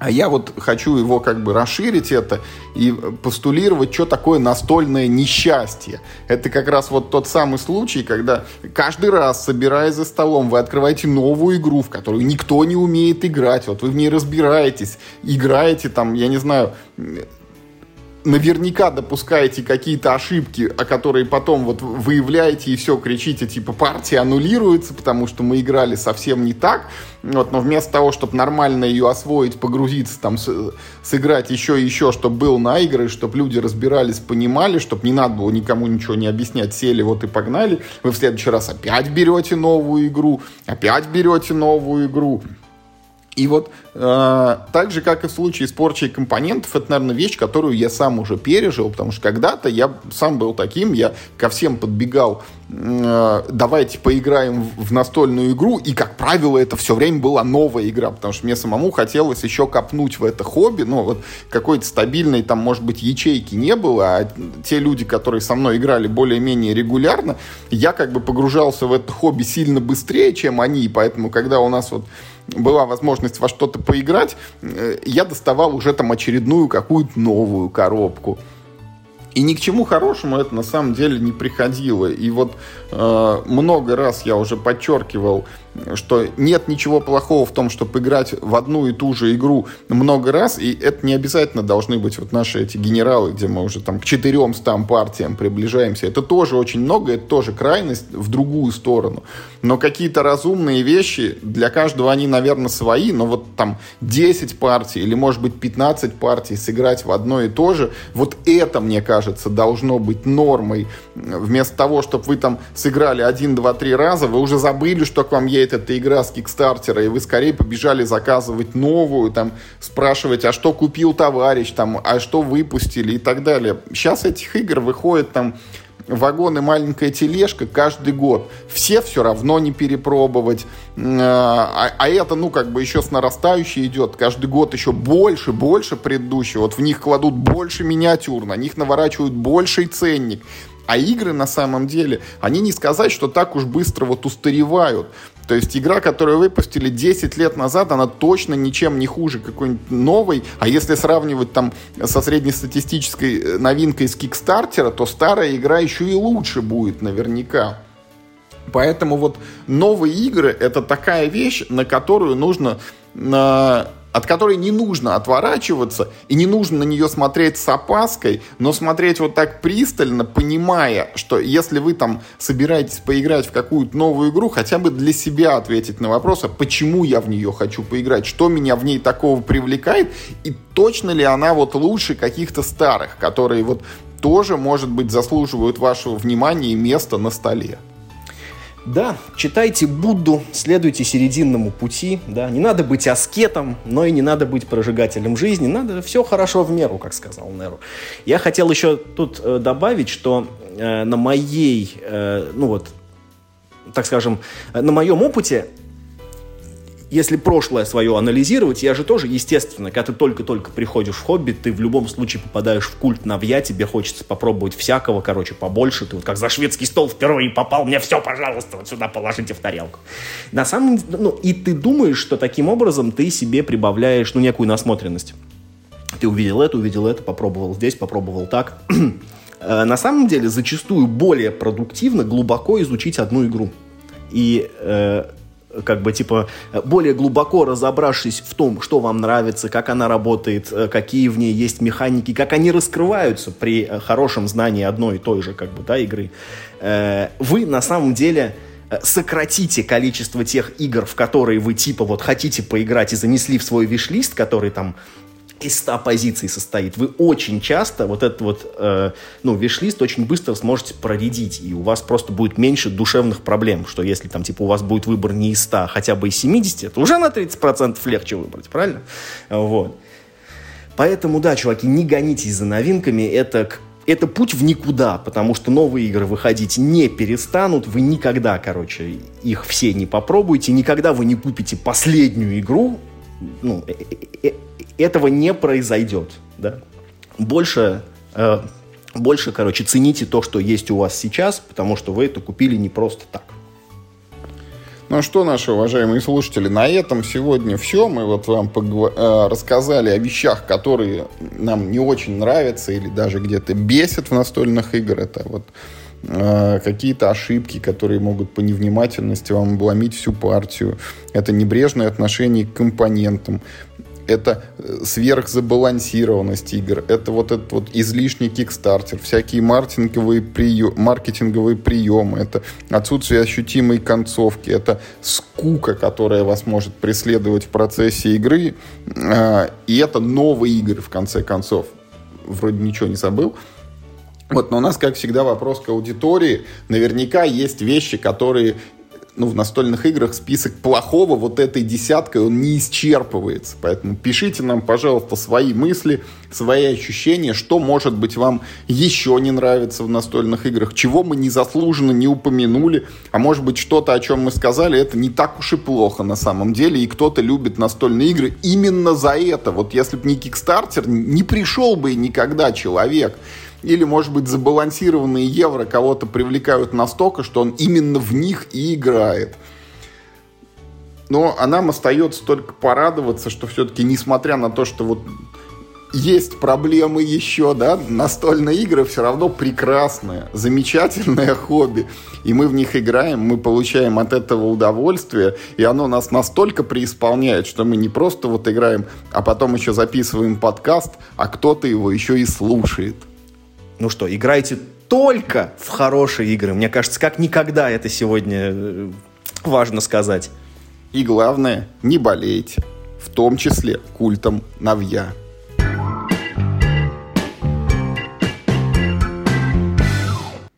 А я вот хочу его как бы расширить это и постулировать, что такое настольное несчастье. Это как раз вот тот самый случай, когда каждый раз, собираясь за столом, вы открываете новую игру, в которую никто не умеет играть. Вот вы в ней разбираетесь, играете там, я не знаю, наверняка допускаете какие-то ошибки, о которые потом вот выявляете и все кричите, типа партия аннулируется, потому что мы играли совсем не так. Вот, но вместо того, чтобы нормально ее освоить, погрузиться, там, с, сыграть еще и еще, чтобы был на игры, чтобы люди разбирались, понимали, чтобы не надо было никому ничего не объяснять, сели вот и погнали, вы в следующий раз опять берете новую игру, опять берете новую игру. И вот э, так же, как и в случае с порчей компонентов, это, наверное, вещь, которую я сам уже пережил, потому что когда-то я сам был таким, я ко всем подбегал, э, давайте поиграем в настольную игру, и, как правило, это все время была новая игра, потому что мне самому хотелось еще копнуть в это хобби, ну, вот какой-то стабильной, там, может быть, ячейки не было, а те люди, которые со мной играли более-менее регулярно, я как бы погружался в это хобби сильно быстрее, чем они, и поэтому, когда у нас вот была возможность во что-то поиграть, э, я доставал уже там очередную какую-то новую коробку. И ни к чему хорошему это на самом деле не приходило. И вот э, много раз я уже подчеркивал, что нет ничего плохого в том, чтобы играть в одну и ту же игру много раз, и это не обязательно должны быть вот наши эти генералы, где мы уже там к четырем стам партиям приближаемся. Это тоже очень много, это тоже крайность в другую сторону. Но какие-то разумные вещи, для каждого они, наверное, свои, но вот там 10 партий или, может быть, 15 партий сыграть в одно и то же, вот это, мне кажется, должно быть нормой. Вместо того, чтобы вы там сыграли один, два, три раза, вы уже забыли, что к вам есть едет эта игра с Кикстартера, и вы скорее побежали заказывать новую, там, спрашивать, а что купил товарищ, там, а что выпустили и так далее. Сейчас этих игр выходит там вагон и маленькая тележка каждый год. Все все равно не перепробовать. А, а это, ну, как бы еще с нарастающей идет. Каждый год еще больше, больше предыдущего. Вот в них кладут больше миниатюр, на них наворачивают больший ценник. А игры на самом деле, они не сказать, что так уж быстро вот устаревают. То есть игра, которую выпустили 10 лет назад, она точно ничем не хуже какой-нибудь новой. А если сравнивать там со среднестатистической э, новинкой с Кикстартера, то старая игра еще и лучше будет наверняка. Поэтому вот новые игры это такая вещь, на которую нужно на от которой не нужно отворачиваться и не нужно на нее смотреть с опаской, но смотреть вот так пристально, понимая, что если вы там собираетесь поиграть в какую-то новую игру, хотя бы для себя ответить на вопрос, а почему я в нее хочу поиграть, что меня в ней такого привлекает, и точно ли она вот лучше каких-то старых, которые вот тоже, может быть, заслуживают вашего внимания и места на столе. Да, читайте Будду, следуйте серединному пути, да, не надо быть аскетом, но и не надо быть прожигателем жизни, надо все хорошо в меру, как сказал Неру. Я хотел еще тут э, добавить, что э, на моей, э, ну вот, так скажем, э, на моем опыте если прошлое свое анализировать, я же тоже, естественно, когда ты только-только приходишь в хобби, ты в любом случае попадаешь в культ навья, тебе хочется попробовать всякого, короче, побольше. Ты вот как за шведский стол впервые попал, мне все, пожалуйста, вот сюда положите в тарелку. На самом ну, и ты думаешь, что таким образом ты себе прибавляешь, ну, некую насмотренность. Ты увидел это, увидел это, попробовал здесь, попробовал так. [clears throat] Э, на самом деле, зачастую более продуктивно глубоко изучить одну игру. И э, как бы, типа, более глубоко разобравшись в том, что вам нравится, как она работает, э, какие в ней есть механики, как они раскрываются при э, хорошем знании одной и той же, как бы, да, игры, э, вы на самом деле сократите количество тех игр, в которые вы, типа, вот хотите поиграть и занесли в свой виш-лист, который там из 100 позиций состоит, вы очень часто вот этот вот, э, ну, виш-лист очень быстро сможете проредить, и у вас просто будет меньше душевных проблем, что если там, типа, у вас будет выбор не из 100, а хотя бы из 70, это уже на 30% легче выбрать, правильно? Вот. Поэтому, да, чуваки, не гонитесь за новинками, это это путь в никуда, потому что новые игры выходить не перестанут, вы никогда, короче, их все не попробуете, никогда вы не купите последнюю игру, ну, э, э, э, этого не произойдет, да. Больше, больше, короче, цените то, что есть у вас сейчас, потому что вы это купили не просто так. Ну что, наши уважаемые слушатели, на этом сегодня все. Мы вот вам погв... э, рассказали о вещах, которые нам не очень нравятся или даже где-то бесят в настольных играх. Это вот какие-то ошибки, которые могут по невнимательности вам обломить всю партию. Это небрежное отношение к компонентам это э, сверхзабалансированность игр, это вот этот вот излишний кикстартер, всякие маркетинговые, прием, маркетинговые приемы, это отсутствие ощутимой концовки, это скука, которая вас может преследовать в процессе игры, а, и это новые игры, в конце концов. Вроде ничего не забыл. Вот, но у нас, как всегда, вопрос к аудитории. Наверняка есть вещи, которые ну, в настольных играх список плохого вот этой десяткой, он не исчерпывается. Поэтому пишите нам, пожалуйста, свои мысли, свои ощущения, что, может быть, вам еще не нравится в настольных играх, чего мы незаслуженно не упомянули, а может быть, что-то, о чем мы сказали, это не так уж и плохо на самом деле, и кто-то любит настольные игры именно за это. Вот если бы не Кикстартер, не пришел бы никогда человек или, может быть, забалансированные евро кого-то привлекают настолько, что он именно в них и играет. Но а нам остается только порадоваться, что все-таки, несмотря на то, что вот есть проблемы еще, да, настольные игры все равно прекрасное, замечательное [laughs] хобби. И мы в них играем, мы получаем от этого удовольствие, и оно нас настолько преисполняет, что мы не просто вот играем, а потом еще записываем подкаст, а кто-то его еще и слушает. Ну что, играйте только в хорошие игры. Мне кажется, как никогда это сегодня э, важно сказать. И главное, не болейте. В том числе культом Навья.